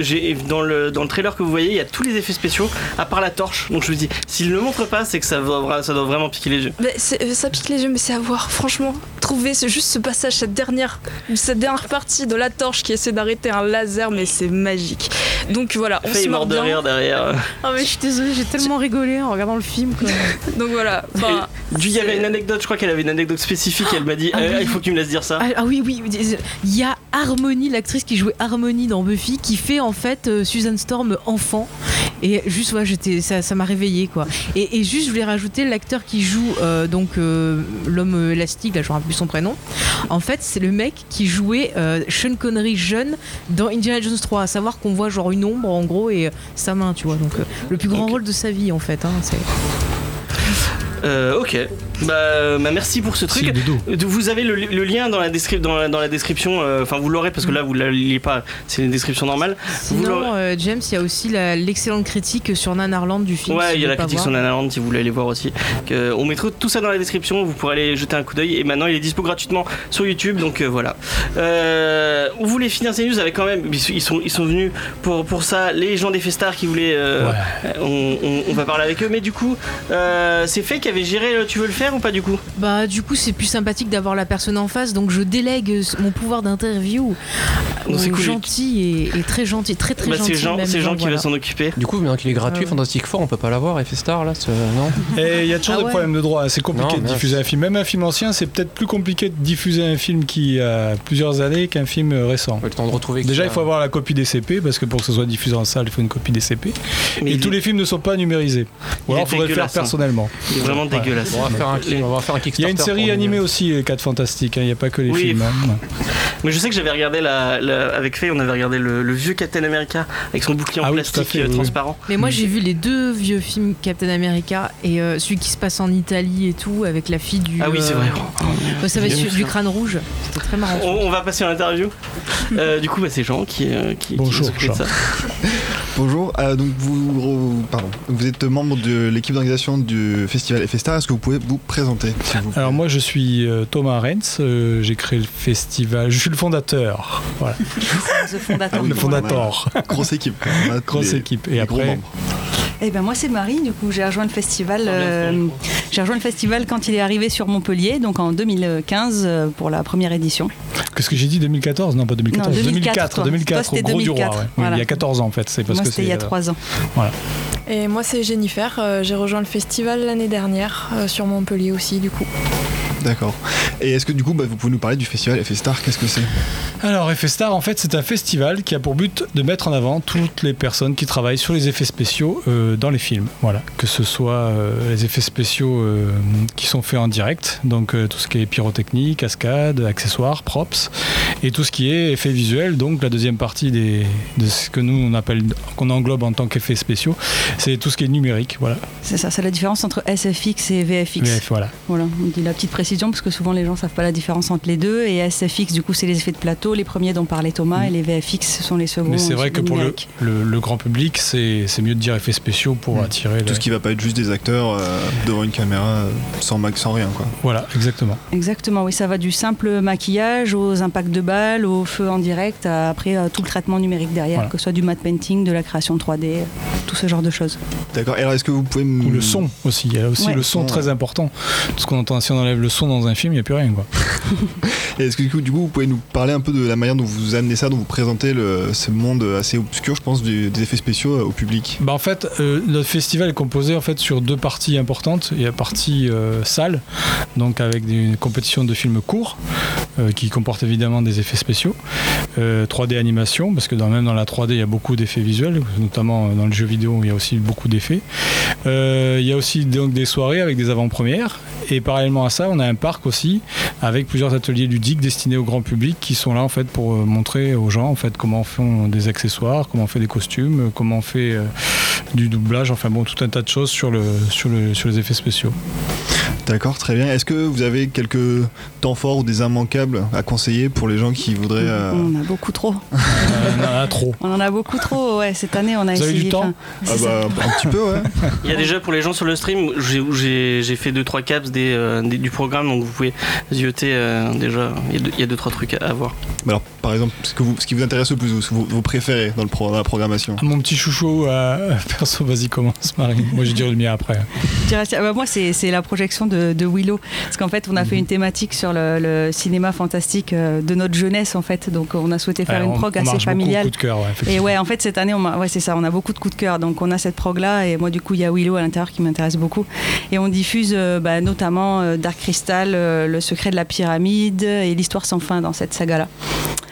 le, dans le trailer que vous voyez il y a tous les effets spéciaux à part la torche donc je me dis s'il ne le montre pas c'est que ça, va- ça doit vraiment piquer les yeux Mais ça pique les yeux, mais c'est à voir. Franchement, trouver c'est juste ce passage, cette dernière, cette dernière partie de la torche qui essaie d'arrêter un laser, mais c'est magique. Donc voilà, on Faye se est mord mort de bien. rire derrière Ah, mais je suis désolée, j'ai tellement rigolé en regardant le film. Quoi. Donc voilà. Enfin, il y avait une anecdote je crois qu'elle avait une anecdote spécifique elle m'a dit Ah Euh, oui. il faut que tu me laisses dire ça Ah, ah oui, oui, il y a Harmony, l'actrice qui jouait Harmony dans Buffy, qui fait en fait euh, Susan Storm enfant. Et juste, ouais, j'étais, ça, ça m'a réveillé quoi. Et, et juste, je voulais rajouter l'acteur qui joue euh, donc euh, l'homme élastique, là, je plus son prénom. En fait, c'est le mec qui jouait euh, Sean Connery jeune dans Indiana Jones 3, à savoir qu'on voit genre une ombre en gros et sa main, tu vois. Donc le plus grand rôle de sa vie en fait. hein, c'est- Euh, ok bah, euh, bah, merci pour ce truc. Euh, Vous avez le, le lien dans la, descri- dans la, dans la description, euh, enfin vous l'aurez parce que là vous ne l'avez pas, c'est une description normale. Sinon, euh, James, il y a aussi la- l'excellente critique sur Nanarland du film. Ouais, si il y a la critique voir. sur Nanaland si vous voulez aller voir aussi. Que- on mettra tout ça dans la description, vous pourrez aller jeter un coup d'œil. Et maintenant, il est dispo gratuitement sur YouTube, donc euh, voilà. Euh, on voulait finir ces news avec quand même, ils sont, ils sont venus pour, pour ça, les gens des Festars qui voulaient. euh, on, on- on va parler avec eux, mais du coup, euh, c'est fait qui avait géré le Tu veux le faire ou pas du coup Bah du coup c'est plus sympathique d'avoir la personne en face donc je délègue euh, mon pouvoir d'interview Donc, c'est aux cool. gentils et, et très gentil, très très Bah, gentil. C'est Jean, même, c'est Jean donc qui voilà. va s'en occuper. Du coup, maintenant qu'il est gratuit, ouais. Fantastic Four, on peut pas l'avoir, FS Star là, ce- non Et il y a toujours Ah des ouais. problèmes de droit. C'est compliqué Non, de diffuser un film. Même un film ancien, c'est peut-être plus compliqué de diffuser un film qui a plusieurs années qu'un film récent. Le temps de retrouver. Déjà, il faut avoir la copie des CP parce que pour que ce soit diffusé en salle, il faut une copie des CP. Mais Et il, tous les films ne sont pas numérisés. Il Ou alors, il faudrait le faire hein. personnellement. Vraiment Ouais. dégueulasse. On va faire un, on va faire un Il y a une série animée aussi, les 4 Fantastiques. hein. Il n'y a pas que les Oui. films. hein. Mais je sais que j'avais regardé la, la- avec Faye, on avait regardé le, le vieux Captain America avec son bouclier en Ah oui, plastique fait, euh, oui, transparent. Mais moi j'ai vu les deux vieux films Captain America et euh, celui qui se passe en Italie et tout avec la fille du. Ah oui, c'est euh, vrai. ça va sur- du crâne rouge. C'était très marrant. On, on va passer à l'interview. Euh, du coup, bah, c'est Jean qui, euh, qui, Bonjour, de ça. Bonjour, euh, donc vous, pardon, vous êtes membre de l'équipe d'organisation du festival FSTAR. Est-ce que vous pouvez vous présenter vous plaît Alors moi je suis euh, Thomas Renz, euh, j'ai créé le festival, je suis le fondateur, voilà, The fondateur. Ah oui, le fondateur, Grosse équipe. quand même, tous grosse les- équipe. Et après. Eh ben moi c'est Marie, du coup j'ai rejoint le festival. Euh, j'ai rejoint le festival quand il est arrivé sur Montpellier, donc en 2015 euh, pour la première édition. qu'est-ce que j'ai dit 2014 Non pas 2014, Non, 2004, 2004, toi. 2004 Toi, au gros du roi. 2004, ouais. Oui, voilà. il y a 14 ans en fait, c'est parce moi que c'était c'est il y a euh, trois ans. Et moi c'est Jennifer, euh, j'ai rejoint le festival l'année dernière euh, sur Montpellier aussi du coup. D'accord. Et est-ce que du coup, bah, vous pouvez nous parler du festival FSTAR Qu'est-ce que c'est? Alors, FSTAR, en fait, c'est un festival qui a pour but de mettre en avant toutes les personnes qui travaillent sur les effets spéciaux euh, dans les films. Voilà, que ce soit euh, les effets spéciaux euh, qui sont faits en direct, donc euh, tout ce qui est pyrotechnie, cascade, accessoires, props, et tout ce qui est effets visuels. Donc, la deuxième partie des, de ce que nous on appelle, qu'on englobe en tant qu'effets spéciaux, c'est tout ce qui est numérique. Voilà, C'est ça, c'est la différence entre SFX et VFX. VF, voilà. Voilà, on dit la petite précision parce que souvent les gens gens savent pas la différence entre les deux. Et SFX, du coup, c'est les effets de plateau, les premiers dont parlait Thomas, et les VFX, ce sont les seconds. Mais c'est vrai que pour le, numériques. le- le grand public, c'est c'est mieux de dire effets spéciaux pour attirer. Tout ce qui va pas être juste des acteurs euh, devant une caméra sans max, sans rien quoi. Voilà, exactement. Exactement, oui, ça va du simple maquillage aux impacts de balles, au feu en direct, à après euh, tout le traitement numérique derrière, Voilà. que ce soit du matte painting, de la création 3D, euh, tout ce genre de choses. D'accord. Et alors est-ce que vous pouvez me... Ou le son aussi. Il y a aussi Ouais. le son Ouais. très important. Parce qu'on entend, si on enlève le son dans un film, il n'y a plus rien. Quoi. Et Est-ce que du coup, du coup, vous pouvez nous parler un peu de la manière dont vous amenez ça, dont vous présentez le, ce monde assez obscur, je pense, du- des effets spéciaux euh, au public? Bah en fait, euh, notre festival est composé en fait sur deux parties importantes. Il y a la partie euh, salle, donc avec des compétitions de films courts, euh, qui comportent évidemment des effets spéciaux, euh, 3D animation, parce que dans, même dans la 3D, il y a beaucoup d'effets visuels, notamment euh, dans le jeu vidéo, il y a aussi beaucoup d'effets. Euh, il y a aussi donc des soirées avec des avant-premières, et parallèlement à ça, on a un parc aussi avec plusieurs ateliers ludiques destinés au grand public qui sont là en fait pour euh, montrer aux gens en fait comment on fait des accessoires, comment on fait des costumes, euh, comment on fait euh, du doublage, enfin bon tout un tas de choses sur le sur le sur les effets spéciaux. D'accord, très bien. Est-ce que vous avez quelques temps forts ou des immanquables à conseiller pour les gens qui voudraient... euh, On en a beaucoup trop. Euh, on en a trop. On en a beaucoup trop, ouais. Cette année, on a Vous avez du temps enfin, Ah bah, un petit peu, ouais. Il y a déjà pour les gens sur le stream, j'ai- où j'ai j'ai fait 2-3 caps des, euh, des- du programme, donc vous pouvez zioter euh, déjà. Il y a deux- il y a 2-3 trucs à, à voir. Mais alors, par exemple, ce, que vous, ce qui vous intéresse le plus, ce que vous, vous préférez dans, le pro- dans la programmation? Ah, Mon petit chouchou, euh, perso, vas-y commence Marie. Moi je dirais le mien après. Bah, moi, c'est c'est la projection de, de Willow. Parce qu'en fait, on a fait Mhm. une thématique sur le, le cinéma fantastique euh, de notre jeunesse, en fait. Donc, on a souhaité faire Ouais, une on- prog on assez beaucoup au familiale. coup de cœur, ouais, Et ouais, en fait, cette année, on a- ouais, c'est ça, on a beaucoup de coups de cœur. Donc, on a cette prog-là. Et moi, du coup, il y a Willow à l'intérieur qui m'intéresse beaucoup. Et on diffuse euh, bah, notamment euh, Dark Crystal, euh, Le secret de la pyramide et l'histoire sans fin dans cette saga-là.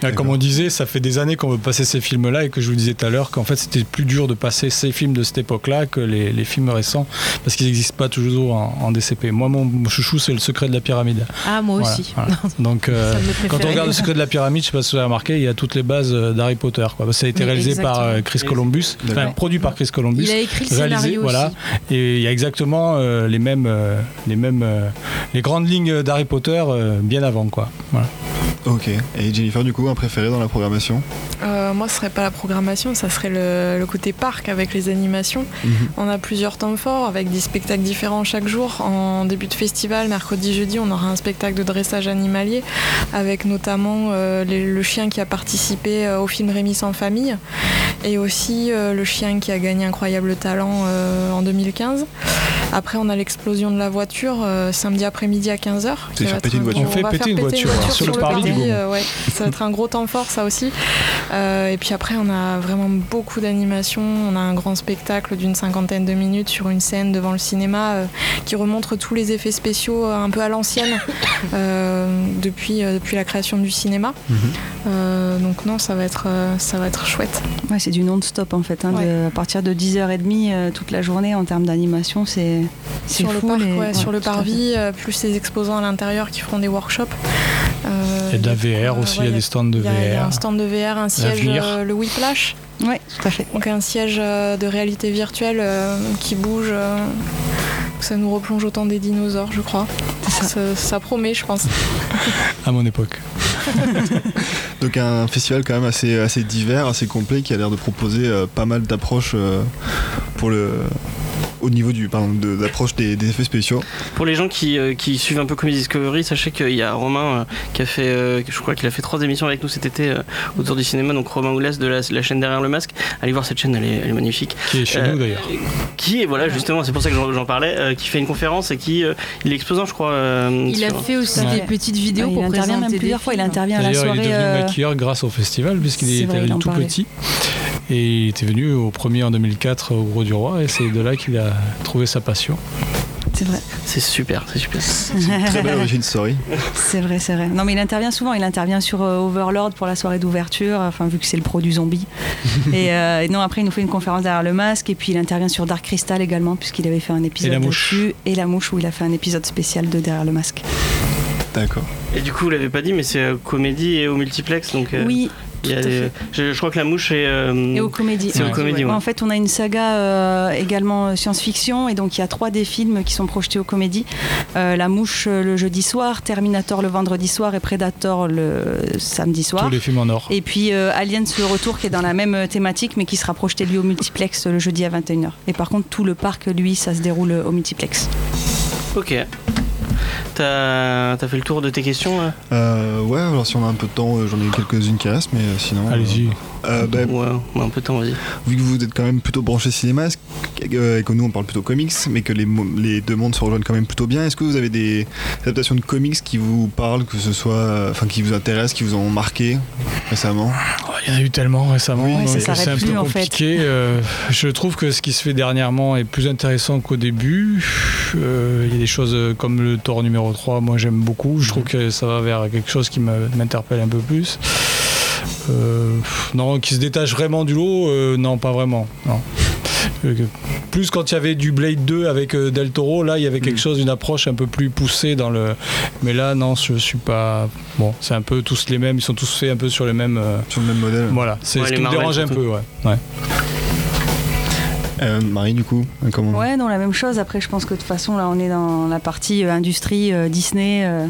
Ouais, Comme on disait, ça fait des années qu'on veut passer ces films-là et que je vous disais tout à l'heure qu'en fait c'était plus dur de passer ces films de cette époque-là que les, les films récents parce qu'ils n'existent pas toujours en, en DCP. Moi, mon chouchou, c'est le secret de la pyramide. Ah, moi Voilà, aussi. voilà. Donc, euh, quand on regarde le secret de la pyramide, je sais pas si vous avez remarqué, il y a toutes les bases euh, d'Harry Potter. Quoi. Ça a été Oui, réalisé par exactement. euh, Chris Columbus, enfin produit par Chris Columbus. Il a écrit le réalisé, scénario voilà. aussi. Et il y a exactement euh, les mêmes, euh, les mêmes, euh, les grandes lignes d'Harry Potter euh, bien avant, quoi. Voilà. Ok. Et Jennifer, du coup, un préféré dans la programmation Euh, moi, ce serait pas la programmation, ça serait le, le côté parc avec les animations. Mhm. On a plusieurs temps forts avec des spectacles différents chaque jour. En début de festival, mercredi, jeudi, on aura un spectacle de dressage animalier avec notamment euh, les- le chien qui a participé euh, au film Rémi sans famille et aussi euh, le chien qui a gagné Incroyable Talent euh, en 2015. Après, on a l'explosion de la voiture euh, samedi après-midi à 15h. C'est faire péter une voiture. On va péter une voiture, sur le parvis euh, ouais. Ça va être un gros temps fort, ça aussi. Euh, et puis après, on a vraiment beaucoup d'animations. On a un grand spectacle d'une cinquantaine de minutes sur une scène devant le cinéma euh, qui remontre tous les effets spéciaux euh, un peu à l'ancienne euh, depuis, euh, depuis la création du cinéma. Euh, donc non, ça va être, euh, ça va être chouette. Ouais, c'est du non-stop en fait. hein, de- à partir de 10h30 euh, toute la journée en termes d'animation, c'est c'est Sur le parc, les- ouais, ouais, sur le parvis, euh, plus les exposants à l'intérieur qui feront des workshops. Euh, de la coup, VR euh, aussi, ouais, il y a des stands de Il y a VR. un stand de VR, un siège, euh, le Whiplash. Oui, tout à fait. Donc un siège euh, de réalité virtuelle euh, qui bouge. euh, ça nous replonge au temps des dinosaures, je crois. Ça, ça promet, je pense. À mon époque. Donc un festival quand même assez, assez divers, assez complet, qui a l'air de proposer euh, pas mal d'approches euh, pour le au niveau du pardon, de l'approche des, des effets spéciaux. Pour les gens qui, euh, qui suivent un peu Comedy Discovery, sachez qu'il y a Romain euh, qui a fait, euh, je crois qu'il a fait trois émissions avec nous cet été euh, autour du cinéma, donc Romain Oulès de la, la chaîne Derrière le Masque. Allez voir cette chaîne, elle est, elle est magnifique. Qui est chez Euh, nous d'ailleurs. Qui est, voilà, justement, c'est pour ça que j'en parlais, euh, qui fait une conférence et qui, euh, il est exposant, je crois. euh, Il a fait aussi Ouais. des petites vidéos Ouais, il pour présenter même plusieurs fois. Il intervient à la D'ailleurs, il est soirée. devenu euh, maquilleur grâce au festival, puisqu'il était tout parlait. petit. Et il était venu au premier en 2004 au Gros du Roi, et c'est de là qu'il a trouvé sa passion. C'est vrai. C'est super, c'est super. Très belle origin story. C'est vrai, c'est vrai. Non, mais il intervient souvent. Il intervient sur euh, Overlord pour la soirée d'ouverture, enfin, vu que c'est le pro du zombie. et, euh, et non, après, il nous fait une conférence derrière le masque. Et puis, il intervient sur Dark Crystal également, puisqu'il avait fait un épisode la mouche. dessus. Et La Mouche, où il a fait un épisode spécial de Derrière le masque. D'accord. Et du coup, vous l'avez pas dit, mais c'est euh, comédie et au multiplex, donc. euh, Oui, Il y a Tout à des- fait. je, je crois que la mouche est. euh, Et aux comédies. C'est aux comédies, ouais. En fait, on a une saga euh, également euh, science-fiction, et donc il y a trois des films qui sont projetés aux comédies. Euh, la Mouche euh, le jeudi soir, Terminator le vendredi soir et Predator le samedi soir. Tous les films en or. Et puis euh, Aliens le retour qui est dans la même euh, thématique mais qui sera projeté lui au multiplex euh, le jeudi à 21h. Et par contre tout le parc lui ça se déroule euh, au multiplex. Ok. T'as as fait le tour de tes questions là? Euh, ouais, alors si on a un peu de temps, euh, j'en ai quelques-unes qui restent, mais euh, sinon. Allez-y. Euh, bah, Ouais, on a un peu de temps, vas-y. vu que vous êtes quand même plutôt branché cinéma euh, et que nous on parle plutôt comics, mais que les, deux mondes se rejoignent quand même plutôt bien, est-ce que vous avez des adaptations de comics qui vous parlent, que ce soit, euh, enfin qui vous intéressent, qui vous ont marqué récemment? Oh, Il y en a eu tellement récemment, Oui, donc ça s'arrête c'est un plus, peu en fait. compliqué. Euh, je trouve que ce qui se fait dernièrement est plus intéressant qu'au début. Euh, Il y a des choses comme le Thor numéro 3, moi j'aime beaucoup. Je trouve que ça va vers quelque chose qui m'interpelle un peu plus. Euh, non, qui se détache vraiment du lot, euh, non, pas vraiment. Non. Euh, Plus quand il y avait du Blade 2 avec euh, Del Toro, là il y avait quelque chose, une approche un peu plus poussée dans le. Mais là, non, je suis pas. Bon, c'est un peu tous les mêmes, ils sont tous faits un peu sur les mêmes. euh, Sur le même modèle Voilà, c'est Ouais, ce qui me dérange un peu, ouais. ouais. Euh, Marie, du coup, comment Ouais, non, la même chose. Après, je pense que de toute façon, là, on est dans la partie euh, industrie euh, Disney. euh,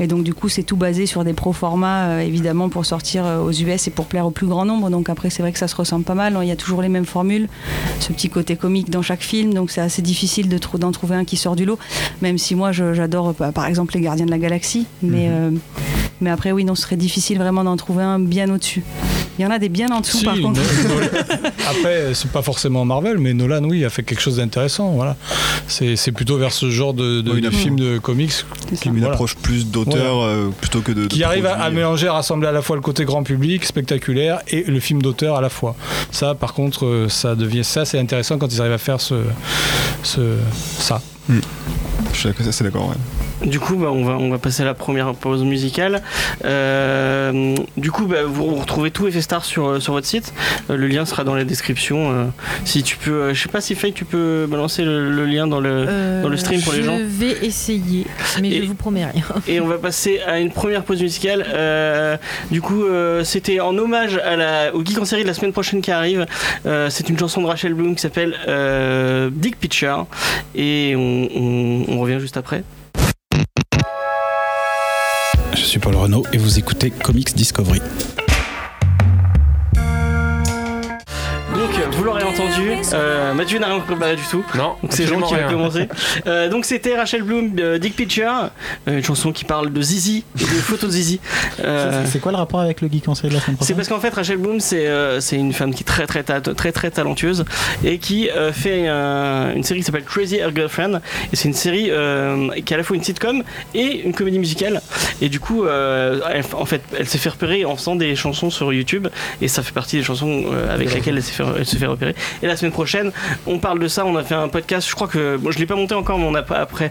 et donc, du coup, c'est tout basé sur des pro formats, évidemment, pour sortir aux US et pour plaire au plus grand nombre. Donc, après, c'est vrai que ça se ressemble pas mal. Il y a toujours les mêmes formules. Ce petit côté comique dans chaque film. Donc, c'est assez difficile de d'en trouver un qui sort du lot. Même si moi, j'adore, par exemple, Les Gardiens de la Galaxie. Mais, euh, mais après, oui, non, ce serait difficile vraiment d'en trouver un bien au-dessus. Il y en a des bien en dessous, Si, par contre. Nolan- Après, c'est pas forcément Marvel, mais Nolan, oui, a fait quelque chose d'intéressant. Voilà. C'est plutôt vers ce genre de, de, Oui, film de comics qui, Une voilà, approche plus d'auteur euh, plutôt que de. de qui arrive à, à produit. mélanger, à rassembler à la fois le côté grand public, spectaculaire, et le film d'auteur à la fois. Ça, par contre, euh, ça devient ça, c'est intéressant quand ils arrivent à faire ce, ce ça. Je suis d'accord- c'est d'accord, ouais. Du coup, bah, on, va, on va passer à la première pause musicale. Euh, du coup, bah, vous retrouvez tout Effet Star sur, sur votre site. Euh, le lien sera dans la description. euh, si tu peux, je sais pas si Faye, tu peux balancer le, le lien dans le. Dans le stream pour les gens. Je vais essayer, mais Et- je vous promets rien. Et on va passer à une première pause musicale. Du coup, c'était en hommage à la, au Geek en série de la semaine prochaine qui arrive. C'est une chanson de Rachel Bloom qui s'appelle Dick Picture. Et on, on- on revient juste après. Je suis Paul Renault et vous écoutez Comics Discovery. Euh, Mathieu n'a rien préparé du tout. Non, Donc c'est Jean qui va rien. commencer. Euh, donc c'était Rachel Bloom, euh, Dick Picture, euh, une chanson qui parle de Zizi, et de photos de Zizi. Euh, C'est quoi le rapport avec le geek en série de la semaine c'est prochaine parce qu'en fait Rachel Bloom c'est euh, c'est une femme qui est très très ta- très très talentueuse et qui euh, fait un- une série qui s'appelle Crazy Ex Girlfriend et c'est une série euh, qui est à la fois une sitcom et une comédie musicale et du coup euh, elle- en fait elle s'est fait repérer en faisant des chansons sur YouTube et ça fait partie des chansons euh, avec lesquelles elle s'est fait, elle se fait repérer et la semaine prochaine on parle de ça on a fait un podcast je crois que bon, je l'ai pas monté encore mais on a pas après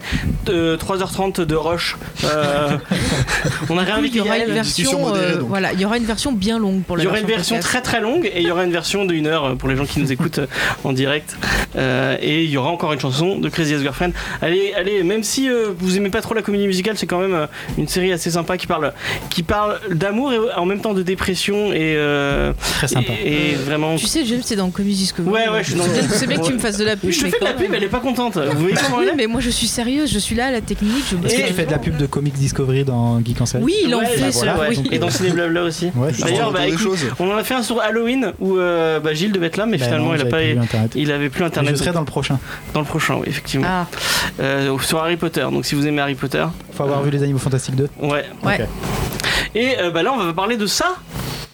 euh, 3h30 de rush euh, on a Il réinvité y aura une version, modérée, euh, voilà, il y aura une version bien longue pour la Il y aura une version podcast. très très longue et il y aura une version d'une heure euh, pour les gens qui nous écoutent euh, en direct. Euh, et il y aura encore une chanson de Crazy Ex Girlfriend. Allez, allez, même si euh, vous aimez pas trop la comédie musicale, c'est quand même euh, une série assez sympa qui parle, qui parle d'amour et en même temps de dépression et euh, Très sympa. Et, et vraiment. Tu sais, James, c'est dans Comics Discovery. Ouais, ouais, je suis dans- C'est bien- que tu me fasses de la pub. Je te fais de la pub, elle est pas contente. Vous voyez comment elle Oui, est mais moi je suis sérieuse, je suis là à la technique. Je Est-ce Et- que tu fais de la pub de Comics Discovery dans Geek en série Oui, il en fait, bah. Et dans Ciné Blabla aussi. Ouais, D'ailleurs, bah, on en a fait un sur Halloween où euh, bah, Gilles devait être là, mais finalement il a pas. plus Internet. Il avait plus internet. Je serai dans le prochain. Dans le prochain, oui, effectivement. Ah, Euh, sur Harry Potter. Donc si vous aimez Harry Potter, Faut avoir vu les Animaux Fantastiques 2. ouais. Et euh, bah là, on va parler de ça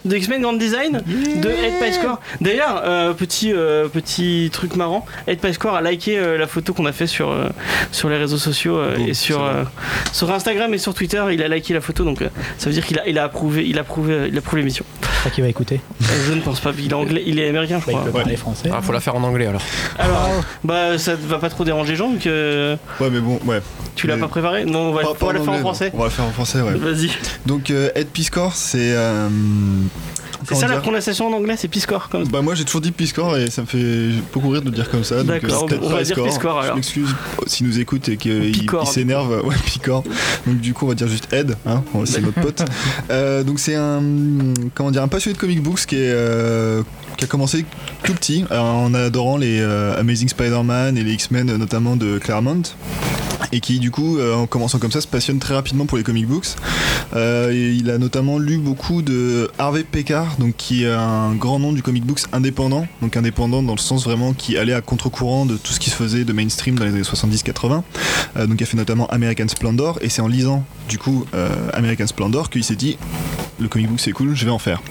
de X-Men Grand Design de Ed Score. D'ailleurs, euh, petit euh, petit truc marrant, Ed Score a liké euh, la photo qu'on a fait sur euh, sur les réseaux sociaux euh, Bon, et sur euh, sur Instagram et sur Twitter, il a liké la photo donc euh, ça veut dire qu'il a il a approuvé il a approuvé il a approuvé l'émission. Je crois qu'il va écouter. Euh, je ne pense pas, il est anglais, il est américain je Bah, il crois. peut parler français. Ah, faut la faire en anglais alors. Alors, bah ça va pas trop déranger Jean vu que Ouais, mais bon, ouais. tu l'as Mais- pas préparé? Non, on va, Pas- on pas va la faire en non. français. On va le faire en français, ouais. Vas-y. Donc, euh, Ed Piscor, c'est. euh, C'est ça la prononciation en anglais, c'est Piscor comme Bah moi j'ai toujours dit Piscor et ça me fait beaucoup rire de le dire comme ça. D'accord, euh, on va dire Piscor. Alors. Je m'excuse s'il nous écoute et qu'il s'énerve. Ouais, Picor. Donc du coup on va dire juste Ed, hein, c'est notre pote. Euh, donc c'est un comment dire un passionné de comic books qui est euh, qui a commencé tout petit en adorant les euh, Amazing Spider-Man et les X-Men notamment de Claremont et qui du coup euh, en commençant comme ça se passionne très rapidement pour les comic books. Euh, et il a notamment lu beaucoup de Harvey Pekar, donc qui est un grand nom du comic books indépendant, donc indépendant dans le sens vraiment qui allait à contre-courant de tout ce qui se faisait de mainstream dans les années 70-80. Euh, donc il a fait notamment American Splendor et c'est en lisant du coup euh, American Splendor qu'il s'est dit le comic book c'est cool, je vais en faire.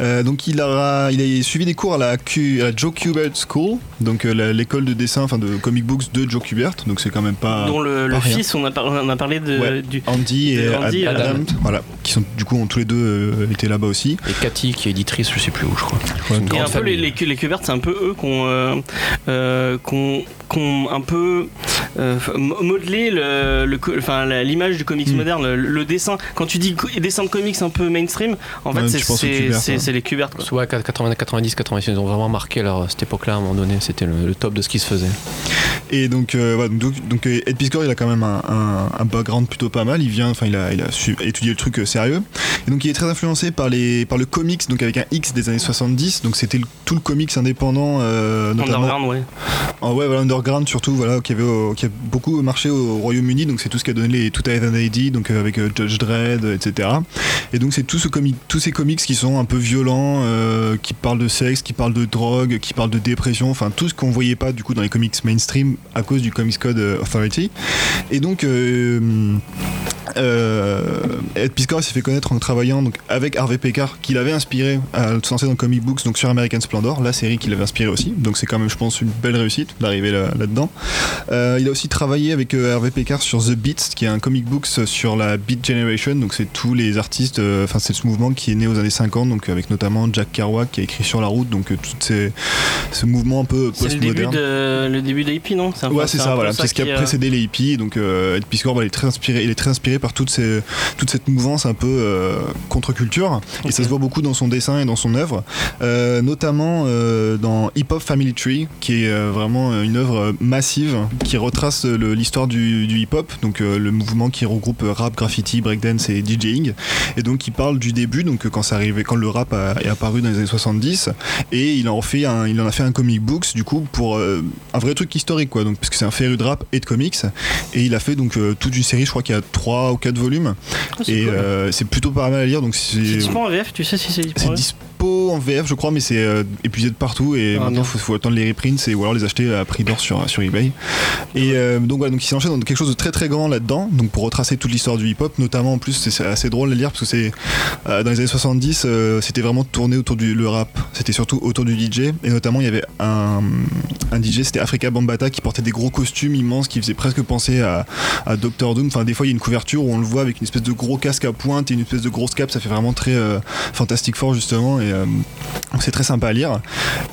Euh, donc il a, il a suivi des cours à la, Q- à la Joe Kubert School, donc euh, l'école de dessin, enfin de comic books de Joe Kubert, donc c'est quand même pas. dont le, le pas rien. fils, on a, par- on a parlé de, Ouais. du. Andy et de Andy et Adam. Adam, voilà, qui sont du coup ont tous les deux euh, été là-bas aussi. Et Cathy, qui est éditrice, je sais plus où, je crois. C'est Et grande un peu les, les, c'est un peu eux qui ont, euh, euh, qu'on- qu'on un peu euh, mo- modelé le, le co- enfin, la- l'image du comics Mm. moderne, le, le dessin. Quand tu dis dessin de comics un peu mainstream, en fait, c'est les Kubert. Quoi. Soit 80, 90, 90, ils ont vraiment marqué leur, cette époque-là à un moment donné. C'était le, le top de ce qui se faisait. Et donc, euh, voilà, donc, donc, euh, Ed Piscor, il a quand même un, un- un background plutôt pas mal. Il vient, enfin, il a, il a su étudier le truc euh, sérieux. Et donc, il est très influencé par les, par le comics, donc avec un X des années 70. Donc, c'était tout le comics indépendant, euh, notamment. Underground, ouais. Ah ouais, voilà, underground surtout, voilà, qui, avait qui a beaucoup marché au Royaume-Uni, donc c'est tout ce qui a donné les Tout Eyed ID, donc euh, avec euh, Judge Dredd, euh, etc. Et donc c'est tous ces comics qui sont un peu violents, euh, qui parlent de sexe, qui parlent de drogue, qui parlent de dépression, enfin tout ce qu'on voyait pas du coup dans les comics mainstream à cause du Comics Code euh, Authority. Et donc euh, euh, Ed Piscor s'est fait connaître en travaillant donc, avec Harvey Pekar, qui l'avait inspiré à se lancer dans comic books, donc sur American Splendor, la série qui l'avait inspiré aussi. Donc c'est quand même, je pense, une belle réussite d'arriver là- là-dedans. Euh, il a aussi travaillé avec euh, Hervé Pekar sur The Beats, qui est un comic books sur la Beat Generation. Donc c'est tous les artistes, euh, enfin c'est ce mouvement qui est né aux années 50, donc avec notamment Jack Kerouac qui a écrit Sur la route, donc euh, tout ces, ce mouvement un peu C'est le début postmoderne. de le début des hippies, non? Ouais, c'est ça, voilà. C'est ce qui a euh, précédé les hippies. Donc, euh, Ed Piscor, bah, il est très inspiré. Il est très inspiré par toute, ces, toute cette mouvance un peu euh, contre-culture. Et ça se voit beaucoup dans son dessin et dans son œuvre, Euh, notamment euh, dans Hip Hop Family Tree, qui est euh, vraiment euh, une œuvre euh, massive qui retrace euh, l'histoire du, du hip-hop, donc euh, le mouvement qui regroupe rap, graffiti, breakdance et DJing. Et donc, il parle du début, donc quand ça arrivait, quand le rap a- est apparu dans les années 70, et il en fait un, il en a fait un comic books du coup pour euh, un vrai truc historique quoi. Donc parce que c'est un féru de rap et de comics. Et il a fait donc euh, toute une série je crois qu'il y a 3 ou 4 volumes. C'est et cool. c'est plutôt pas mal à lire donc C'est c'est en VF, tu sais si c'est dispo en VF je crois mais c'est euh, épuisé de partout et Ah, maintenant non. faut, faut attendre les reprints et ou alors les acheter à prix d'or sur, sur eBay. Et euh, donc voilà donc il s'enchaîne dans quelque chose de très très grand là-dedans. Donc pour retracer toute l'histoire du hip-hop notamment en plus c'est- assez drôle à lire parce que c'est euh, dans les années 70 euh, c'était vraiment tourné autour du le rap. C'était surtout autour du DJ et notamment il y avait un, un DJ c'était Africa Bambata qui portait des gros costumes immenses qui faisait presque penser à, à Doctor Doom. Enfin des fois il y a une couverture où on le voit avec une espèce de gros casque à pointe et une espèce de grosse cape. Ça fait vraiment très Fantastic Four justement. Et euh, c'est très sympa à lire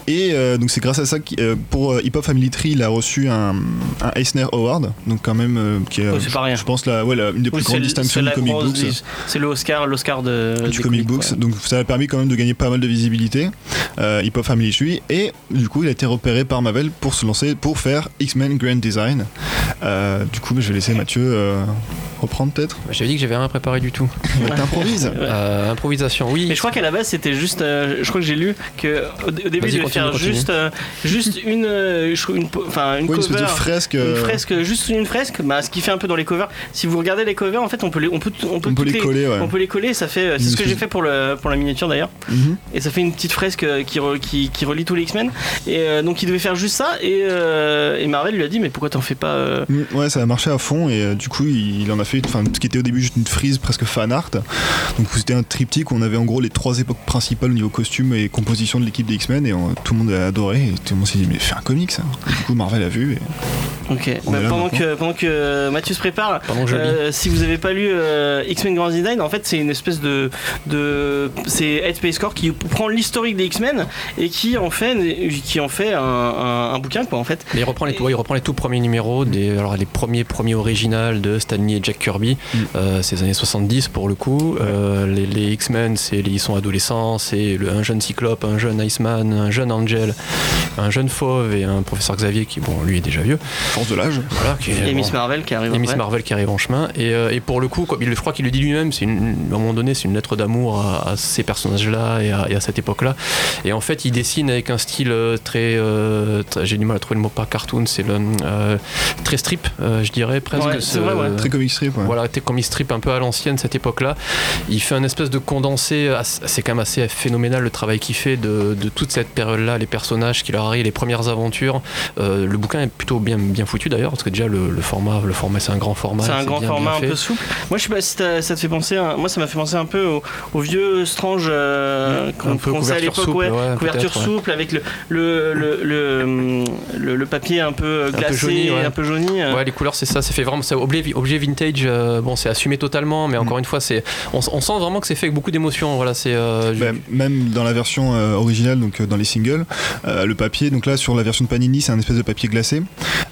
et euh, donc c'est grâce à ça que euh, pour euh, Hip Hop Family Tree il a reçu un, un Eisner Award donc quand même euh, qui est pas rien. je pense la, ouais, la- une des plus grandes distinctions du comic books C'est le Oscar, l'Oscar de du comic books. ouais. Donc ça a permis quand même de gagner pas mal de visibilité. Euh, Hip Hop Family Tree et du coup il a été repéré par Marvel pour se lancer pour faire X-Men Grand Design. Euh, du coup je vais laisser Mathieu euh, reprendre peut-être. J'avais dit que j'avais rien préparé du tout. T'improvises. Euh, improvisation, oui. Mais je crois qu'à la base c'était juste, euh, je crois que j'ai lu que au, au début Vas-y, il devait continue, faire continue. juste, euh, juste une, euh, une, enfin une Oui, cover, fresque. une fresque, juste une fresque. Bah, ce qui fait un peu dans les covers. Si vous regardez les covers, en fait, on peut les, on peut, on peut, on peut toutes les coller, ouais. on peut les coller. Ça fait, c'est ce que j'ai fait pour le, pour la miniature d'ailleurs. mhm. Et ça fait une petite fresque qui, re- qui, qui relie tous les X-Men. Et euh, donc il devait faire juste ça. Et, euh, et Marvel lui a dit mais pourquoi t'en fais pas euh, Mm, Ouais, ça a marché à fond et euh, du coup il, il en a fait, enfin ce qui était au début juste une frise presque fan art. Donc c'était un triptyque où on avait en gros les trois époques principales niveau costume et composition de l'équipe des X-Men et euh, tout le monde a adoré et tout le monde s'est dit mais fais un comic ça. Et du coup Marvel a vu et Ok. Bah, pendant, que, pendant que Mathieu se prépare, euh, si vous n'avez pas lu euh, X-Men Grand Design, en fait c'est une espèce de, de c'est Headspace Core qui prend l'historique des X-Men et qui en fait qui en fait un, un- un bouquin quoi en fait. Mais il reprend les, ouais, il reprend les tout premiers numéros, des, alors les premiers premiers originales de Stanley et Jack Kirby, Mm. euh, ces années 70 pour le coup. Euh, les les X-Men, c'est les- ils sont adolescents, c'est le- un jeune Cyclope, un jeune Iceman, un jeune Angel, un jeune Fauve et un professeur Xavier qui, bon, lui est déjà vieux. Force de l'âge. Voilà, qui Et bon, Miss Marvel qui arrive. et Miss. Marvel qui arrive en chemin. Et, euh, et pour le coup, il, je crois qu'il le dit lui-même, c'est une- à un moment donné, c'est une lettre d'amour à, à ces personnages-là et à, et à cette époque-là. Et en fait, il dessine avec un style euh, très. euh, très- J'ai du mal à trouver le mot pas cartoon, c'est le. euh, très strip, euh, je dirais presque. Ouais, c'est vrai, ouais. Très comic strip. ouais. Voilà, t'es comme il strip un peu à l'ancienne cette époque-là. Il fait un espèce de condensé, c'est quand même assez phénoménal le travail qu'il fait de, de toute cette période-là, les personnages qui leur arrivent, les premières aventures. Euh, le bouquin est plutôt bien, bien foutu d'ailleurs, parce que déjà le, le format, le format c'est un grand format. C'est un grand bien, format bien un peu souple. Moi, je sais pas si ça te fait penser. à- moi, ça m'a fait penser un peu au, au vieux Strange euh, qu'on Un peu à couverture l'époque. souple, ouais, ouais, couverture ouais. souple avec le le, le, le, le- le papier un peu peu glacé, jauni, ouais. un peu jauni. euh. Ouais, les couleurs, c'est ça. C'est fait vraiment. C'est objet, objet vintage. euh, bon, c'est assumé totalement, mais Mm. encore une fois, c'est. On, on sent vraiment que c'est fait avec beaucoup d'émotion. Voilà, c'est. euh, Bah, même dans la version euh, originale, donc euh, dans les singles, euh, le papier, donc là sur la version de Panini, c'est un espèce de papier glacé.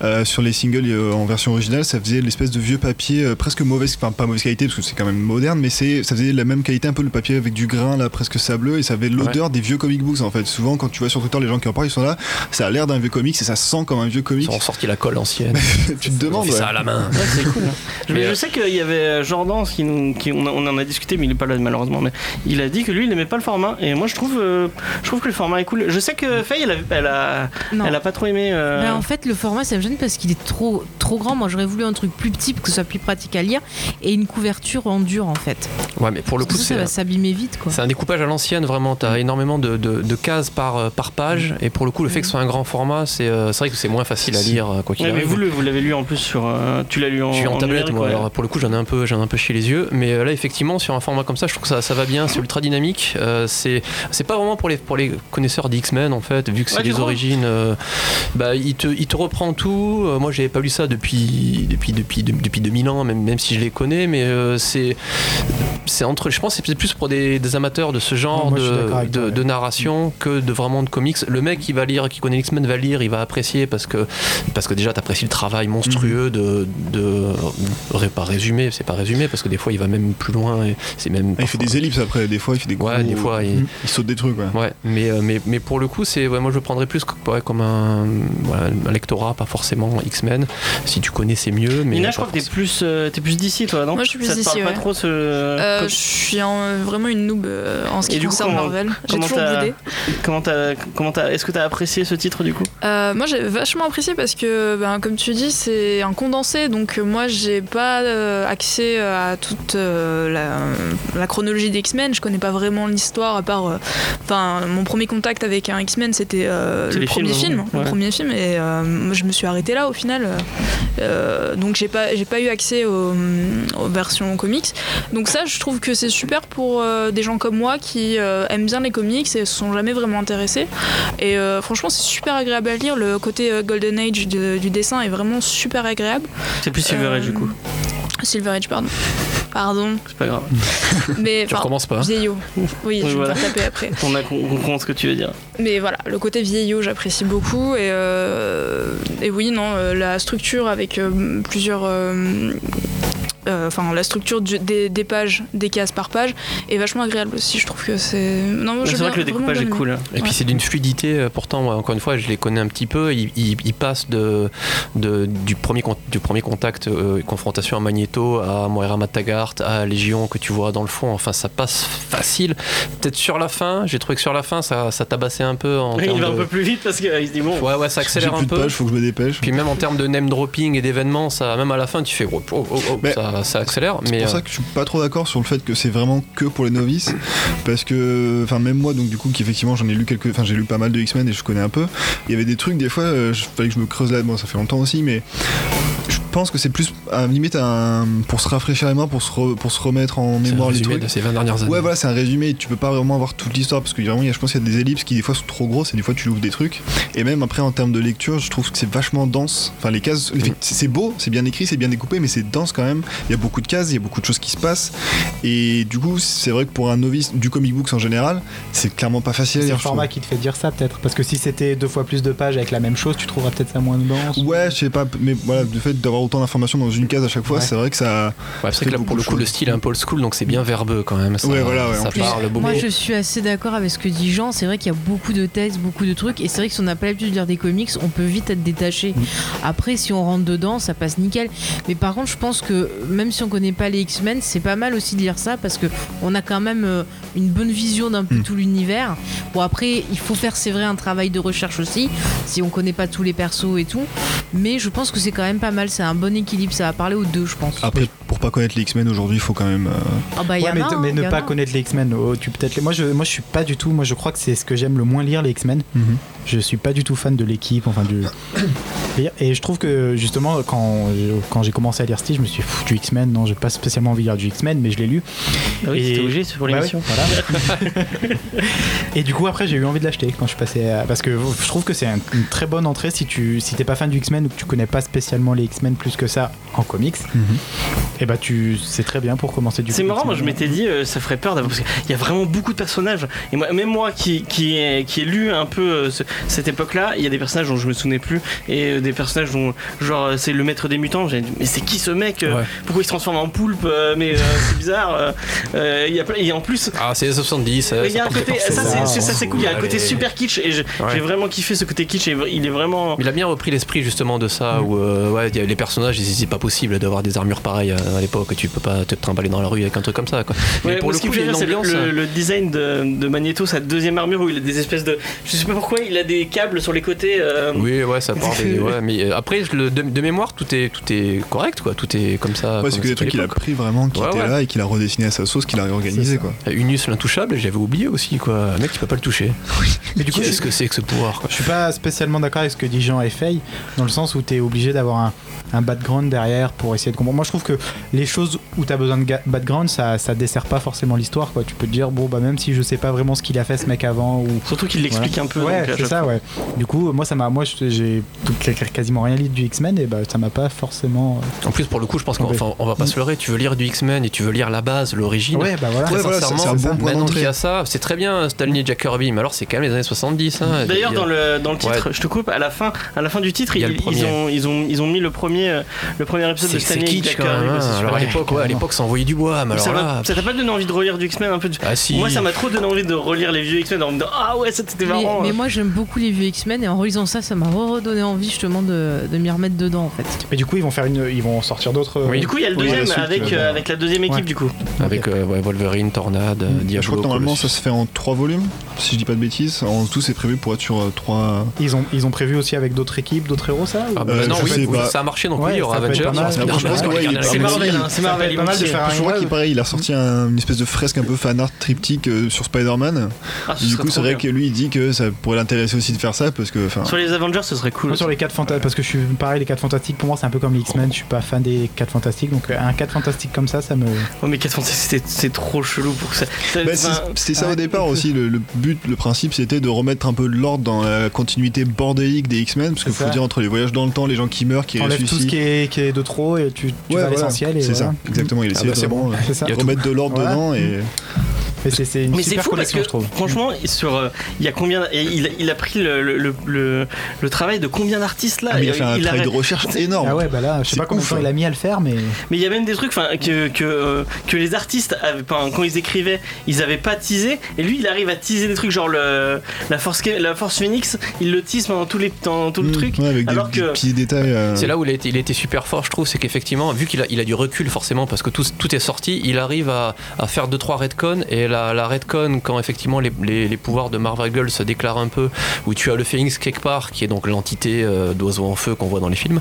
Euh, sur les singles euh, en version originale, ça faisait l'espèce de vieux papier euh, presque mauvaise, enfin pas mauvaise qualité parce que c'est quand même moderne, mais c'est, ça faisait la même qualité, un peu le papier avec du grain là presque sableux et ça avait l'odeur des vieux comic books en fait. Souvent quand tu vois sur Twitter les gens qui en parlent, ils sont là, ça a l'air d'un vieux comic et ça sent comme un vieux comic. Ils ont sorti la colle ancienne. tu te Ils ont demandes. fait ça à la main. Ouais, c'est cool. Je, Mais, je euh, sais qu'il y avait Jordan, qui, nous- qui- on, a- on en a discuté, mais il est pas là malheureusement. Mais il a dit que lui, il aimait pas le format. Et moi, je trouve, euh, je trouve que le format est cool. Je sais que Faye, elle a, elle a, Non. elle a pas trop aimé. euh, Ben, en fait, le format, ça me gêne parce qu'il est trop, trop grand. Moi, j'aurais voulu un truc plus petit pour que ce soit plus pratique à lire et une couverture en dur, en fait. Ouais, mais pour le coup, Parce que ça, va s'abîmer vite, quoi. C'est un découpage à l'ancienne, vraiment. Tu as énormément de, de- de cases par, euh, par page. Et pour le coup, le fait que ce soit un grand format, c'est euh, c'est vrai que c'est moins facile à lire, quoi qu'il ouais, mais vous, le- vous l'avez lu en plus sur. euh, tu l'as lu en. Je suis en tablette, numérique, moi. ouais. Alors, pour le coup, j'en ai un peu, j'en ai un peu chez les yeux. Mais euh, là, effectivement, sur un format comme ça, je trouve que ça, ça va bien. C'est ultra dynamique. Euh, c'est, c'est pas vraiment pour les, pour les connaisseurs d'X-Men, en fait, vu que c'est Ouais, les origines. euh, bah, il te, il te reprend tout. Euh, moi, j'avais pas lu ça depuis, depuis, depuis, de- depuis 2000 ans, même, même si je les connais. Mais euh, c'est, c'est entre. Je pense que c'est plus pour des, des amateurs de ce genre de, de, de narration que de vraiment de comics. Le mec qui va lire, qui connaît X-Men, va lire, il va apprécier parce que, parce que déjà, t'apprécies le travail monstrueux de, de, ré- pas résumé, c'est pas résumé parce que des fois il va même plus loin et c'est même. Ah, il fait des ellipses après, des fois il fait des Ouais, gros- des fois, il- il saute des trucs. Ouais. Ouais, mais, euh, mais, mais pour le coup, c'est ouais, moi je le prendrais plus comme un, voilà, un lectorat, pas forcément X-Men. Si tu connais, c'est mieux. Mais Nina, je crois que t'es plus, euh, t'es plus d'ici, toi, non Moi, je suis plus d'ici, parle pas ouais. trop ce. Euh, comme- je suis en- vraiment une noob euh, en ce qui du coup, concerne comment- Marvel. J'ai comment toujours t'as- boudé. Comment t'as, comment t'as, est-ce que t'as apprécié ce titre du coup? Euh, moi j'ai vachement apprécié parce que ben, comme tu dis c'est un condensé donc euh, moi j'ai pas euh, accès à toute euh, la, la chronologie des X-Men je connais pas vraiment l'histoire part euh, enfin mon premier contact avec un X-Men c'était euh, le premier films, film, ouais. le premier film et euh, moi, je me suis arrêté là au final Euh, donc j'ai pas j'ai pas eu accès aux, aux versions comics donc ça je trouve que c'est super pour euh, des gens comme moi qui euh, aiment bien les comics et se sont jamais vraiment intéressés et euh, franchement, c'est super agréable à lire. Le côté euh, Golden Age de- du dessin est vraiment super agréable. C'est plus Silver Age Euh, du coup. Silver Age, pardon. Pardon. C'est pas grave. Mais Tu recommences pas. vieillot. Oui, Oui, je voilà. Taper après. On a on comprend ce que tu veux dire. Mais voilà, le côté vieillot, j'apprécie beaucoup. Et, euh, et oui, non, euh, la structure avec euh, plusieurs. Euh, euh, Enfin, la structure du- des, des pages, des cases par page, est vachement agréable aussi. Je trouve que c'est. Non, C'est vrai que le découpage est cool. Et puis c'est d'une fluidité, euh, pourtant, moi, encore une fois, je les connais un petit peu. Ils, ils- ils passent de, de- du, premier, con- du premier contact, euh, confrontation à Magneto, à Moira Matagart, à Légion que tu vois dans le fond. Enfin, ça passe facile. Peut-être sur la fin, j'ai trouvé que sur la fin, ça, ça tabassait un peu en Il va un peu plus vite parce qu'il se dit bon. Ouais, ouais, ça accélère un peu. pages, faut que je me dépêche. Puis même en termes de name dropping et d'événements, ça, même à la fin, tu fais oh, oh, oh, oh, Mais ça, ça accélère. C'est pour euh, ça que je suis pas trop d'accord sur le fait que c'est vraiment que pour les novices, parce que, enfin même moi, donc du coup, qu'effectivement j'en ai lu quelques, enfin j'ai lu pas mal de X-Men et je connais un peu. Il y avait des trucs des fois, euh, je- fallait que je me creuse là, bon ça fait longtemps aussi, mais je- pense que c'est plus à limite un, pour se rafraîchir les mains, pour se, re- pour se remettre en un mémoire les trucs. de ces 20 dernières années. Ouais, voilà, c'est un résumé. Tu peux pas vraiment avoir toute l'histoire parce que vraiment, il y a- je pense qu'il y a des ellipses qui des fois sont trop grosses et des fois tu loupes des trucs. Et même après, en termes de lecture, je trouve que c'est vachement dense. Enfin, les cases, Mm. c'est beau, c'est bien écrit, c'est bien découpé, mais c'est dense quand même. Il y a beaucoup de cases, il y a beaucoup de choses qui se passent. Et du coup, c'est vrai que pour un novice du comic books en général, c'est clairement pas facile C'est le trouve. format qui te fait dire ça peut-être. Parce que si c'était deux fois plus de pages avec la même chose, tu trouveras peut-être ça moins dense. Ouais, je sais pas, mais voilà, le fait d'avoir autant d'informations dans une case à chaque fois, Ouais. c'est vrai que ça. Ouais, c'est vrai que là, pour le coup, le style est un peu old school, donc c'est bien verbeux quand même. Ça, Ouais, voilà, ça plus. parle beaucoup. Moi, je suis assez d'accord avec ce que dit Jean. C'est vrai qu'il y a beaucoup de textes, beaucoup de trucs. Et c'est vrai que si on n'a pas l'habitude de lire des comics, on peut vite être détaché. Mm. Après, si on rentre dedans, ça passe nickel. Mais par contre, je pense que même si on connaît pas les X-Men, c'est pas mal aussi de lire ça parce que on a quand même euh, une bonne vision d'un peu Mm. tout l'univers. Bon, après, il faut faire, c'est vrai, un travail de recherche aussi, si on connaît pas tous les persos et tout. Mais je pense que c'est quand même pas mal. C'est un bon équilibre. Ça va parler aux deux, je pense. Pour pas connaître les X-Men aujourd'hui, il faut quand même. euh, Ah bah, il y Ouais, mais, a, mais hein, ne pas connaître les X-Men, oh, tu peut-être les- moi je moi je suis pas du tout moi je crois que c'est ce que j'aime le moins lire les X-Men. Mhm. Je suis pas du tout fan de l'équipe enfin du et je trouve que justement quand quand j'ai commencé à lire Steve, je me suis dit, Pff, du X-Men non, j'ai pas spécialement envie de lire du X-Men mais je l'ai lu. Ah oui, Et- c'était obligé, c'est pour Bah l'émission. voilà. et du coup après j'ai eu envie de l'acheter quand je suis passé à- parce que je trouve que c'est un- une très bonne entrée si tu si t'es pas fan du X-Men ou que tu connais pas spécialement les X-Men plus que ça en comics. Et bah tu c'est très bien pour commencer du C'est marrant, moi je m'étais dit, euh, ça ferait peur d'avoir. Parce qu'il y a vraiment beaucoup de personnages. Et moi, même moi qui, qui, ai, qui ai lu un peu euh, ce- cette époque-là, il y a des personnages dont je me souvenais plus. Et euh, des personnages dont, genre, c'est le maître des mutants. J'ai dit, mais c'est qui ce mec Ouais. Pourquoi il se transforme en poulpe Euh, Mais euh, c'est bizarre. il y a et en plus. Ah, c'est les 70. Il y a un côté, ça c'est- c'est ça, c'est cool, il y a un côté Allez. super kitsch et je- Ouais. j'ai vraiment kiffé ce côté kitsch et il est vraiment. Il a bien repris l'esprit justement de ça, où euh, ouais, y a les personnages, ils- c'est pas possible d'avoir des armures pareilles à l'époque, tu peux pas te trimballer dans la rue avec un truc comme ça. Quoi. Mais Ouais, pour moi, le ce qui coup, me fait il y a rire, une c'est le, le- le design de, de Magneto, sa deuxième armure où il a des espèces de. Je sais pas pourquoi, il a des câbles sur les côtés. euh, Oui, ouais, ça part des. Ouais, mais euh, après, je le- de, de mémoire, tout est, tout est correct, quoi. Tout est comme ça. Ouais, c'est que des trucs qu'il a pris vraiment, qui Ouais, étaient ouais. là et qu'il a redessiné à sa sauce, qu'il a réorganisé quoi. Unus l'intouchable, j'avais oublié aussi, quoi. Un mec, tu peux pas le toucher. Mais du coup, Qu'est-ce que c'est que ce pouvoir, quoi Je suis pas spécialement d'accord avec ce que dit Jean et Faye, dans le sens où tu es obligé d'avoir un, un background derrière pour essayer de comprendre. Moi, je trouve que les choses où tu as besoin de background, ça, ça dessert pas forcément l'histoire. quoi. Tu peux te dire, bon, bah, même si je sais pas vraiment ce qu'il a fait ce mec avant, ou. Surtout qu'il l'explique un peu. Ouais, c'est ça, ouais. Du coup, moi, ça m'a, moi, j'ai quasiment rien lu du X-Men et bah, ça m'a pas forcément. En plus, pour le coup, je pense qu'on enfin, on va pas se leurrer. Tu veux lire du X-Men et tu veux lire la base, l'origine. Ouais, bah voilà. Ouais, voilà, sincèrement, c'est un bon point maintenant d'entrée. qu'il y a ça, c'est très bien Stanley et Jack Kirby, mais alors c'est quand même les années 70. hein. D'ailleurs, dans le, dans le titre, Ouais. je te coupe, à la fin, à la fin du titre, Il ils, ont, ils, ont, ils ont mis le premier, euh, le premier épisode de c'est Stanley kitsch Jack. Kirby, hein. Alors à l'époque, ouais, à l'époque, ça envoyait du bois, mais ça là. t'a pas donné envie de relire du X-Men un peu Ah si. Moi, ça m'a trop donné envie de relire les vieux X-Men en me disant Ah ouais, ça, c'était marrant. mais euh. moi j'aime beaucoup les vieux X-Men et en relisant ça, ça m'a redonné envie justement de, de m'y remettre dedans en fait. Mais du coup, ils vont faire une, ils vont sortir d'autres. Oui. Du coup, il y a le deuxième suite, avec, euh, euh, avec la deuxième équipe Ouais. du coup. Avec euh, ouais, Wolverine, Tornade, euh, Diablo. Je crois que normalement ça se fait en trois volumes, si je dis pas de bêtises. En tout, c'est prévu pour être sur euh, trois. Ils ont, ils ont prévu aussi avec d'autres équipes, d'autres héros, ça ou- Ah bah Euh, non, oui, ça a marché donc oui, il y aura Avengers, C'est C'est Marvel. pas mal de faire un Je crois qu'il il a sorti un- une espèce de fresque un peu fan art triptyque euh, sur Spider-Man. Ah, ce Du coup, c'est vrai bien. que lui, il dit que ça pourrait l'intéresser aussi de faire ça parce que, Sur les Avengers, ce serait cool. Moi, sur les 4 fantastiques, parce que je suis pareil, les 4 fantastiques, pour moi, c'est un peu comme les X-Men, je suis pas fan des 4 fantastiques, donc euh, un 4 fantastique comme ça, ça me. Oh, mais 4 Fantastiques, c'est trop chelou pour que ça. Bah, c'est- C'était ça au départ aussi, le, le but, le principe c'était de remettre un peu de l'ordre dans la continuité bordélique des X-Men, parce qu'il faut dire entre les voyages dans le temps, les gens qui meurent, qui T'enlèves tout ce ressuscitent. qui est, qui est de trop et tu, tu Ouais, vas à voilà, l'essentiel. C'est voilà. ça, exactement, il Ah essaie bah, c'est vraiment bon. ça. Il remettre de l'ordre Voilà. dedans et. Mais c'est c'est une Mais c'est super fou parce que je trouve. franchement, sur euh, il y a combien il, il a pris le, le, le, le- le travail de combien d'artistes là? Ah, il a fait un Il a- travail de recherche énorme. Ah ouais, bah là, je sais C'est pas combien de temps hein. il a mis à le faire, mais. Mais il y a même des trucs enfin, que, que, euh, que les artistes, avaient, quand ils écrivaient, ils avaient pas teasé. Et lui, il arrive à teaser des trucs genre le, la, force, la Force Phoenix, il le tease pendant tout, les, dans tout le Mmh, truc. ouais, avec des, alors des que- petits détails. euh, C'est là où il a, été, il a été super fort, je trouve, c'est qu'effectivement, vu qu'il a, il a du recul forcément, parce que tout, tout est sorti, il arrive à, à faire 2-3 retcons et la, la Redcon, quand effectivement les, les- les pouvoirs de Marvel Girl se déclarent un peu, où tu as le Phoenix quelque part, qui est donc l'entité euh, d'oiseau en feu qu'on voit dans les films,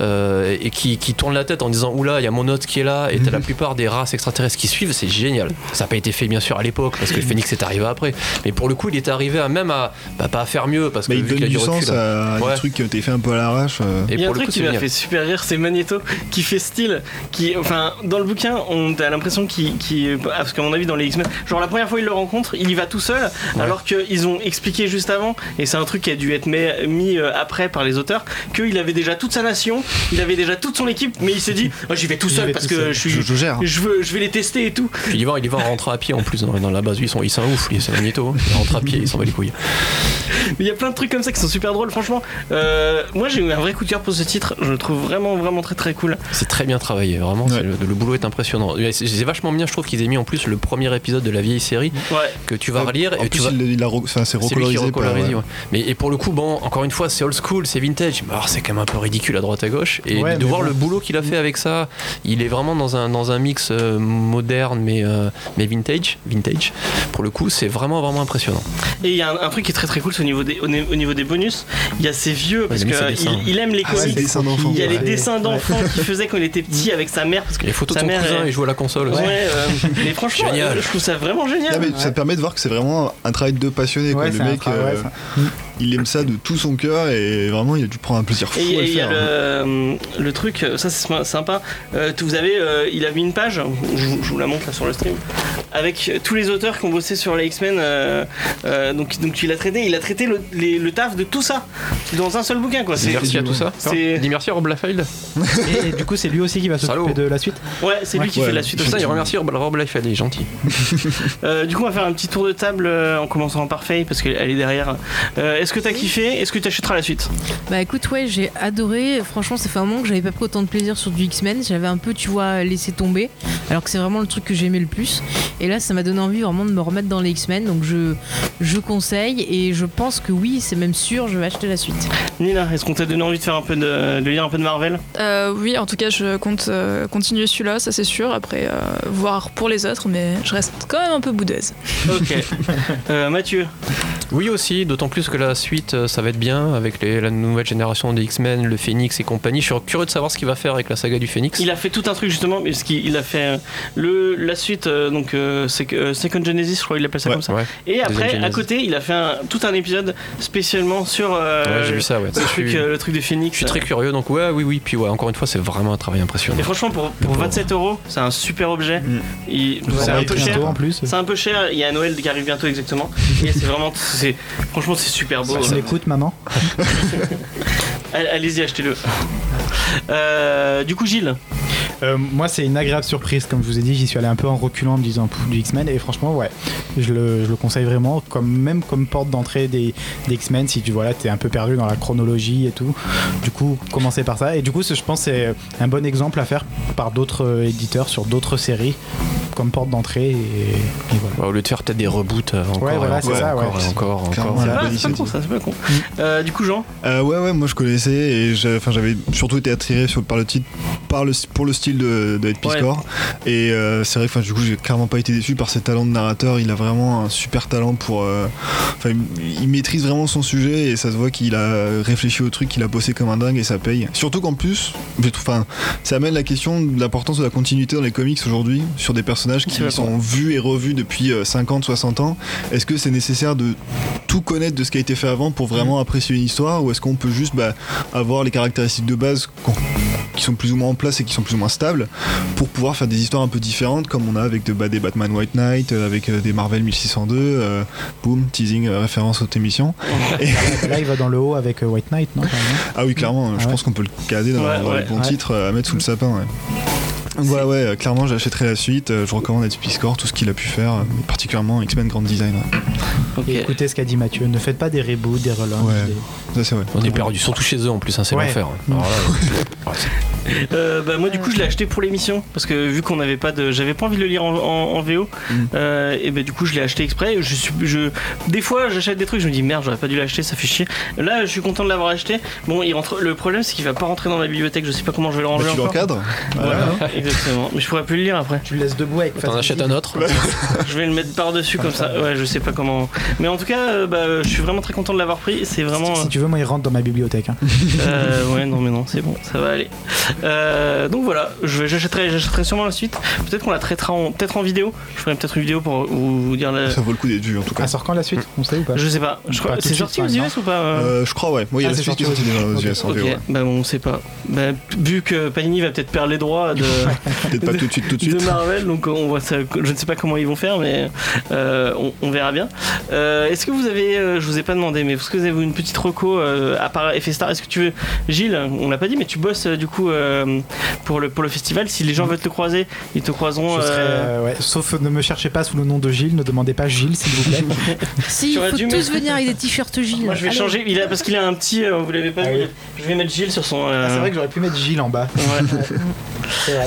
euh, et qui, qui tourne la tête en disant Oula, il y a mon hôte qui est là, et t'as la plupart des races extraterrestres qui suivent, c'est génial. Ça n'a pas été fait bien sûr à l'époque, parce que le Phoenix est arrivé après, mais pour le coup, il est arrivé à même à, bah, pas à faire mieux, parce que Mais il donne qu'il a du recul, sens à Ouais. des trucs qui ont été faits un peu à l'arrache. euh. Et Il y a un le truc coup, qui m'a fait super rire, c'est Magneto qui fait style, qui, enfin, dans le bouquin, on a l'impression qu'il, parce qu'à mon avis, dans les X-Men, genre la première fois il le rencontre, il y va tout seul, alors qu'ils ont expliqué juste avant, et c'est un truc qui a dû être mis, mis, euh, après par les auteurs, qu'il avait déjà toute sa nation, il avait déjà toute son équipe, mais il s'est dit, oh, j'y vais tout seul parce tout que seul. je suis, Je, je gère. je veux, je vais les tester et tout. Puis il y va, il y va en rentrant à pied en plus dans, la base. Ils sont, ils sont ouf, c'est Magneto. hein. Il rentre à pied, il s'en va les couilles. Mais il y a plein de trucs comme ça qui sont super drôles, franchement. Euh, moi j'ai eu un vrai coup de cœur pour ce titre, je le trouve vraiment, vraiment très très cool. C'est très bien travaillé, vraiment. Ouais. Le, le boulot est impressionnant. C'est vachement bien, je trouve qu'ils aient mis en plus le premier épisode de la vieille série Ouais. que tu vas En relire tu plus, vas. il, il a, re- enfin, c'est recolorisé. par- recolorise, ouais. ouais. Mais et pour le coup, bon, encore une fois, c'est old school, c'est vintage. C'est quand même un peu ridicule à droite à gauche. Et Ouais, de voir bon. le boulot qu'il a fait avec ça, il est vraiment dans un, dans un mix euh, moderne mais, euh, mais vintage, vintage. Pour le coup, c'est vraiment vraiment impressionnant. Et il y a un, un truc qui est très très cool, c'est au niveau des, au, ni- au niveau des bonus. Il y a ces vieux, parce qu'il il aime les Ah, comics. il y a les dessins d'enfants qu'il faisait quand il était petit avec sa mère. Parce que Les photos de sa ton mère cousin, est- il joue à la console aussi. Ouais, euh, mais franchement, Génial. je trouve ça vraiment génial. Non, mais ça te permet de voir que c'est vraiment un travail de passionné. quoi. Le mec, tra- euh, ça- il aime ça de tout son cœur et vraiment il a dû prendre un plaisir fou Et à le y a faire. le, hein. le truc, ça c'est sympa. Euh, vous avez, euh, il a mis une page, je, vous- je vous la montre là sur le stream, avec tous les auteurs qui ont bossé sur les X-Men. euh, euh, donc, donc il a traité, il a traité le, les- le taf de tout ça dans un seul bouquin quoi. C'est, merci à tout ça. c'est- Dis merci à Rob Liefeld. Et, et du coup, c'est lui aussi qui va s'occuper de la suite. ouais, c'est lui qui Ouais. fait la suite. Putain, aussi. il remercie Rob Rob Liefeld, il est gentil. Euh, du coup, on va faire un petit tour de table en commençant par Faye parce qu'elle est derrière. Euh, est-ce que t'as kiffé Est-ce que tu achèteras la suite Bah écoute, ouais, j'ai adoré. Franchement, ça fait un moment que j'avais pas pris autant de plaisir sur du X-Men. J'avais un peu, tu vois, laissé tomber. Alors que c'est vraiment le truc que j'aimais le plus. Et là, ça m'a donné envie vraiment de me remettre dans les X-Men. Donc je, je conseille. Et je pense que oui, c'est même sûr, je vais acheter la suite. Nina, est-ce qu'on t'a donné envie de faire un peu de, de lire un peu de Marvel? Euh, oui, en tout cas, je compte euh, continuer celui-là, ça c'est sûr. Après, euh, voir pour les autres, mais je reste quand même un peu boudeuse. Ok. Euh, Mathieu, Oui aussi, d'autant plus que la suite, euh, ça va être bien avec les- la nouvelle génération des X-Men, le Phoenix et compagnie. Je suis curieux de savoir ce qu'il va faire avec la saga du Phoenix. il a fait tout un truc justement, mais ce qu'il il a fait euh, le, la suite, euh, donc euh, c'est que, Second Genesis, je crois qu'il appelle ça Ouais. comme ça. Ouais. Et après, à côté, il a fait un- tout un épisode spécialement sur euh, Ouais, j'ai vu ça, ouais. le, truc, suis- le truc de Phoenix. Je suis très curieux, donc ouais, oui, oui. Puis ouais, encore une fois, c'est vraiment un travail impressionnant. Et franchement, pour, pour 27 euros, c'est un super objet. Mm. Il- C'est un peu cher. en plus. C'est un peu cher. Il y a Noël qui arrive bientôt exactement. Et c'est vraiment, c'est franchement, c'est super beau. On écoute, maman? Allez- Allez-y, achetez-le. Euh, du coup, Gilles. Euh, moi, c'est une agréable surprise, comme je vous ai dit. J'y suis allé un peu en reculant en me disant du X-Men. Et franchement, ouais, je le, je le conseille vraiment, comme, même comme porte d'entrée des, des X-Men. Si tu voilà, es un peu perdu dans la chronologie et tout. Du coup, commencez par ça. Et du coup, je pense que c'est un bon exemple à faire par d'autres euh, éditeurs sur d'autres séries, comme porte d'entrée. Et, et voilà. Ouais, au lieu de faire peut-être des reboots euh, encore, Ouais, voilà, et c'est encore, ça, ouais. encore, c'est pas con, ça, c'est pas con. Euh, du coup, Jean? Euh, ouais, ouais, moi je connaissais et j'avais surtout été attiré sur, par le titre, par le, pour le style de, de Piscor. Et euh, c'est vrai que du coup, j'ai clairement pas été déçu par ses talents de narrateur. Il a vraiment un super talent pour. euh, Enfin, il, il maîtrise vraiment son sujet et ça se voit qu'il a réfléchi au truc, qu'il a bossé comme un dingue et ça paye. Surtout qu'en plus, je trouve- enfin, ça amène la question de l'importance de la continuité dans les comics aujourd'hui sur des personnages qui sont vus et revus depuis euh, 50, 60 ans. Est-ce que c'est nécessaire de tout connaître de ce qui a été fait avant pour vraiment apprécier une histoire ou est-ce qu'on peut juste bah, avoir les caractéristiques de base qui sont plus ou moins en place et qui sont plus ou moins stables? Pour pouvoir faire des histoires un peu différentes comme on a avec de, bah, des Batman White Knight, euh, avec euh, des Marvel 1602, euh, boom, teasing, euh, référence aux émissions. Là, il va dans le haut avec euh, White Knight, non carrément Ah oui, clairement, je Ouais. pense qu'on peut le caser dans, Ouais, ouais. titres euh, à mettre sous le sapin. Ouais. Ouais, euh, clairement, j'achèterai la suite. euh, Je recommande Ed Piscor, tout ce qu'il a pu faire, euh, mais particulièrement X-Men Grand Design. Et écoutez ce qu'a dit Mathieu. Ne faites pas des reboots, des relances. Ouais. des- Ça, c'est vrai. On est perdu, surtout chez eux en plus, hein, c'est Ouais. l'enfer. Euh, Euh, bah, moi du coup je l'ai acheté pour l'émission parce que vu qu'on n'avait pas de j'avais pas envie de le lire en, en- en VO Mm. euh, et bah du coup je l'ai acheté exprès je suis je des fois j'achète des trucs je me dis merde j'aurais pas dû l'acheter ça fait chier là je suis content de l'avoir acheté bon il rentre le problème c'est qu'il va pas rentrer dans la bibliothèque je sais pas comment je vais le Bah, ranger tu encore l'encadres Voilà, exactement mais je pourrais plus le lire après Tu le laisses debout avec T'en achètes un autre. je vais le mettre par dessus comme ça ouais je sais pas comment mais en tout cas euh, bah, je suis vraiment très content de l'avoir pris c'est vraiment Si tu veux, moi, il rentre dans ma bibliothèque. hein. euh, ouais, non, mais non, c'est bon, ça va aller. Euh, donc voilà, je vais- j'achèterai, j'achèterai sûrement la suite. Peut-être qu'on la traitera en, peut-être en vidéo. Je ferai peut-être une vidéo pour vous, vous dire la. Ça vaut le coup d'être vu en tout cas. Elle sort quand la suite? On sait ou pas? Je sais pas. Je crois, c'est sorti aux US ou pas euh? Euh, je crois, ouais. Moi, il y a Ah, la c'est suite qui est sorti sortie déjà aux. US bah bon, on sait pas. Bah, vu que Panini va peut-être perdre les droits de, Peut-être pas tout de suite, tout de de suite. Marvel, donc on voit ça. Je ne sais pas comment ils vont faire, mais euh, on, on verra bien. Euh, est-ce que vous avez, euh, je vous ai pas demandé, mais est-ce que vous avez une petite reco euh, à part Effet Star Est-ce que tu veux, Gilles, on l'a pas dit, mais tu bosses euh, du coup euh, pour le pour le festival. Si les gens veulent te croiser, ils te croiseront. Je serai, ouais. Sauf ne me cherchez pas sous le nom de Gilles, ne demandez pas Gilles s'il vous plaît. Si, il faut dû tous mettre- venir avec des t-shirts Gilles. Moi je vais Allez. changer, il a, parce qu'il a un petit, euh, vous l'avez pas Ah vu, oui. je vais mettre Gilles sur son. euh, Ah, c'est vrai que j'aurais pu mettre Gilles en bas. ouais. C'est vrai.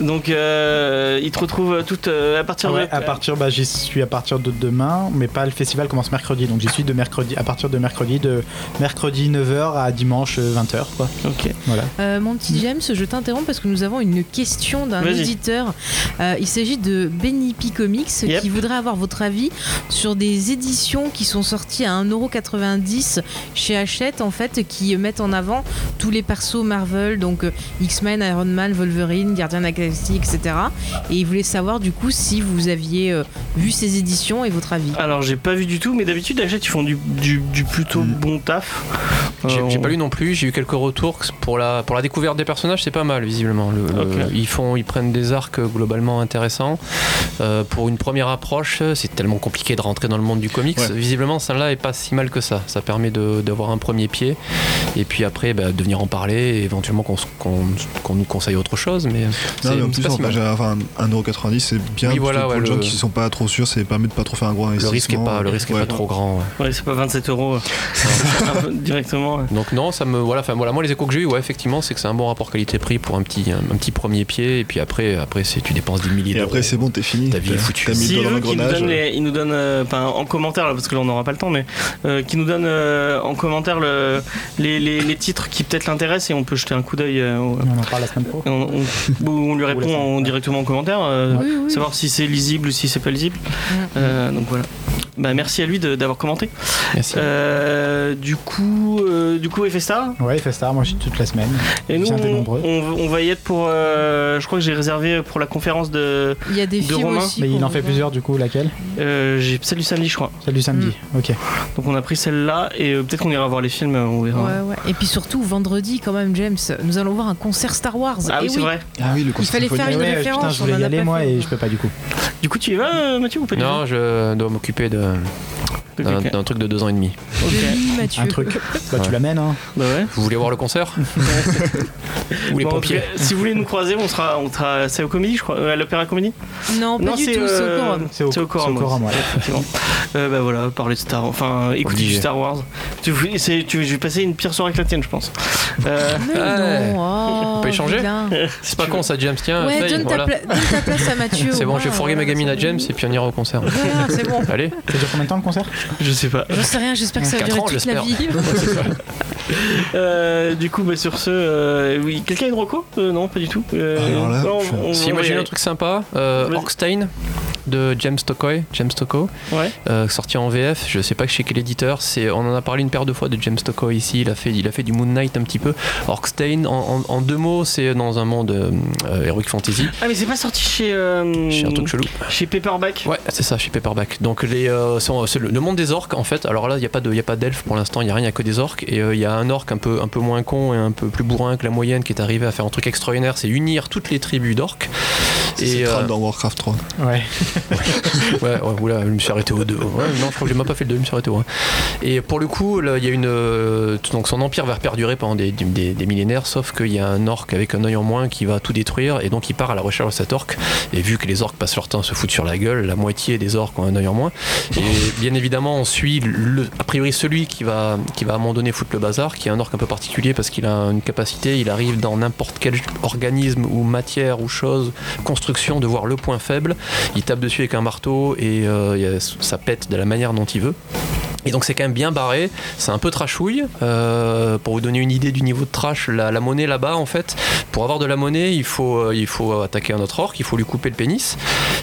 Donc euh, il te retrouve tout euh, à partir ouais, de. à partir, bah, j'y suis à partir de demain, mais pas le festival commence mercredi, donc j'y suis de mercredi, à partir de mercredi, de mercredi 9h à dimanche 20h, quoi. Ok. Voilà. Euh, mon petit James, je t'interromps parce que nous avons une question d'un auditeur. Euh, il s'agit de Benny P Comics Yep. qui voudrait avoir votre avis sur des éditions qui sont sorties à 1,90€ chez Hachette en fait, qui mettent en avant tous les persos Marvel, donc X-Men, Iron Man, Wolverine, Gardien de la Etc. Et il voulait savoir du coup si vous aviez euh, vu ces éditions et votre avis. Alors j'ai pas vu du tout, mais d'habitude Hachette ils font du, du, du plutôt Mm. bon taf. J'ai Euh, j'ai on- pas lu non plus, j'ai eu quelques retours pour la, pour la découverte des personnages, c'est pas mal visiblement. Le- le- Ok. ils, font, ils prennent des arcs globalement intéressants. Euh, pour une première approche, c'est tellement compliqué de rentrer dans le monde du comics. Ouais. Visiblement, celle-là est pas si mal que ça. Ça permet de- d'avoir un premier pied et puis après bah, de venir en parler et éventuellement qu'on qu'on qu'on nous conseille autre chose. Mais c'est en c'est plus, pas si mal. enfin, 1,90€ c'est bien. Oui, voilà, pour ouais, les gens le- qui sont pas trop sûrs, ça permet de pas trop faire un gros Le investissement. risque est pas, le risque est Ouais. pas trop grand. ouais. Ouais, c'est pas 27 euros euh, directement. ouais. Donc non, ça me voilà. Enfin voilà, moi les échos que j'ai eu, ouais, effectivement, c'est que c'est un bon rapport qualité-prix pour un petit, un, un petit premier pied. Et puis après, après, c'est tu dépenses des milliers Et d'euros. après, c'est bon, t'es fini. Ta vie est T'as- foutue. Le doigt dans veut qu'il nous l'engrenage. donne, les- il nous donne euh, en commentaire, parce que là on n'aura pas le temps, mais euh, qui nous donne euh, en commentaire le, les, les, les titres qui peut-être l'intéressent et on peut jeter un coup d'œil. euh, au- On en parle la semaine pro. on, on- on lui répond semaine en- directement en commentaire, euh, Oui, oui. savoir si c'est lisible ou si c'est pas lisible. Euh, donc voilà. Bah, merci à lui de- d'avoir commenté. Merci. Euh, du coup, euh, du coup, Star Ouais, il moi je suis toute la semaine. Et nous, on, nombreux. on- on va y être pour. euh, je crois que j'ai réservé pour la conférence de. Il y a des De films Romain. aussi. Mais il en fait plusieurs du coup, laquelle euh, j'ai celle du samedi, je crois. Celle du samedi. Ok. Donc on a pris celle-là et euh, peut-être qu'on ira voir les films. On verra. Ouais, ouais. Et puis surtout, vendredi, quand même, James, nous allons voir un concert Star Wars. Ah Et oui, c'est vrai. Ah oui, le Il concert fallait faire une Ouais, référence. putain, je on voulais y aller moi et je peux pas du coup. Du coup, tu y vas, Mathieu, ou pas du Non, je dois m'occuper de- tout d'un truc de deux ans et demi. Ok. Denis, Mathieu. Un truc. Bah, tu l'amènes, hein. Bah ouais. Vous voulez voir le concert Ou les Bon, pompiers cas, si vous voulez nous croiser, on sera, on sera, c'est au Comédie, je crois, euh, à l'Opéra Comédie. Non, pas non, du c'est tout, c'est euh. C'est au, C'est au Corum, c'est au Corum, ouais. Effectivement. Euh, bah voilà, parler de Star, enfin, écouter du Star Wars. Tu, c'est, tu, je vais passer une pire soirée que la tienne, je pense. Euh, Mais Ouais. non, oh, On peut échanger. C'est pas con ça, James. Tiens, Ouais, donne, voilà. ta pla- donne ta place à Mathieu. C'est bon, je vais fourguer ma voilà, gamine à James et puis on ira au concert. C'est bon. Allez. Ça dure combien de temps le concert? Je sais pas. J'en sais rien, j'espère que ça va durer ans, toute la vie. Euh, du coup, bah, sur ce, euh, oui, quelqu'un a une reco? Euh, Non, pas du tout. Euh, Alors là, non, je- on- Si, moi j'ai un truc sympa. Euh. Orkstein de James Tocco, James Ouais. euh, sorti en VF. Je sais pas chez quel éditeur. C'est, on en a parlé une paire de fois de James Tocco ici. Il a fait, il a fait du Moon Knight un petit peu. Orkstein, en, en- en deux mots, c'est dans un monde euh, euh, heroic fantasy. Ah, mais c'est pas sorti chez. euh, Chez un truc chelou. Chez Paperback. Ouais, c'est ça, chez Paperback. Donc les, euh, c'est le, le monde des orques en fait. Alors là, il n'y a pas de, il y a pas d'elfes pour l'instant. Il y a rien, il y a que des orques. Et euh, il y a un orque un peu, un peu moins con et un peu plus bourrin que la moyenne qui est arrivé à faire un truc extraordinaire. C'est unir toutes les tribus d'orques. C'est Et, euh, dans Warcraft 3. Ouais. ouais, ouais, oula, je me suis arrêté au 2. Ouais, non, je crois que j'ai même pas fait le 2, je me suis arrêté au 1. Et pour le coup, il y a une. euh, donc son empire va perdurer pendant des, des- des millénaires, sauf qu'il y a un orc avec un œil en moins qui va tout détruire, et donc il part à la recherche de cet orc. Et vu que les orcs passent leur temps à se foutre sur la gueule, la moitié des orcs ont un œil en moins. Et bien évidemment, on suit le, a priori celui qui va, qui va à un moment donné foutre le bazar, qui est un orc un peu particulier parce qu'il a une capacité, il arrive dans n'importe quel organisme ou matière ou chose, construction, de voir le point faible. Il tape dessus avec un marteau et euh, il y a- ça pète de la manière dont il veut. Et donc c'est quand même bien barré, c'est un peu trashouille. Euh, pour vous donner une idée du niveau de trash, la, la monnaie là-bas en fait, pour avoir de la monnaie, il faut, euh, il faut attaquer un autre orc, il faut lui couper le pénis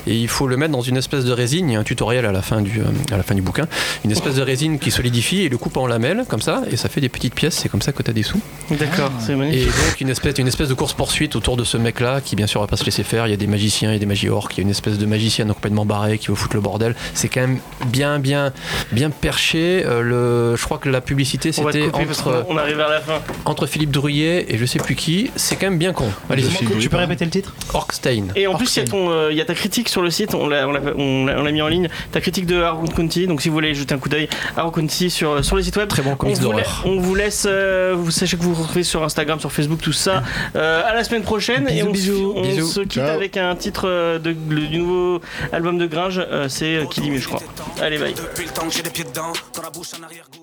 et il faut le mettre dans une espèce de résine. Il y a un tutoriel à la fin du, euh, à la fin du bouquin, une espèce de résine qui solidifie et le coupe en lamelles comme ça et ça fait des petites pièces. C'est comme ça que tu as des sous. D'accord, c'est Et magnifique. donc une espèce, une espèce de course poursuite autour de ce mec-là qui bien sûr va pas se laisser faire. Il y a des magiciens et des magies orques. Il y a une espèce de magicienne complètement barré qui veut foutre le bordel. C'est quand même bien, bien, bien perché. Euh, le, je crois que la publicité On c'était entre, qu'on on arrive vers la fin. entre Philippe Drouillet et je sais plus qui. C'est quand même bien con. Allez, Tu peux répéter le titre? Orkstein. Et en plus, il y, euh, il y a ta critique sur le site, on l'a, on on on mis en ligne, ta critique de Harrow County. Donc, si vous voulez jeter un coup d'œil, Harrow County sur, sur le site web. Très bon On comics d'horreur. on vous laisse, euh, vous sachez que vous vous retrouvez sur Instagram, sur Facebook, tout ça. Euh, à la semaine prochaine. et Bisous, on, se- bisous. on Bisous. se quitte Ciao. avec un titre de, du nouveau album de Gringe. euh, c'est Qui dit mieux, je crois. Allez, bye. Depuis le temps que j'ai des pieds dedans, dans la bouche un arrière-goût.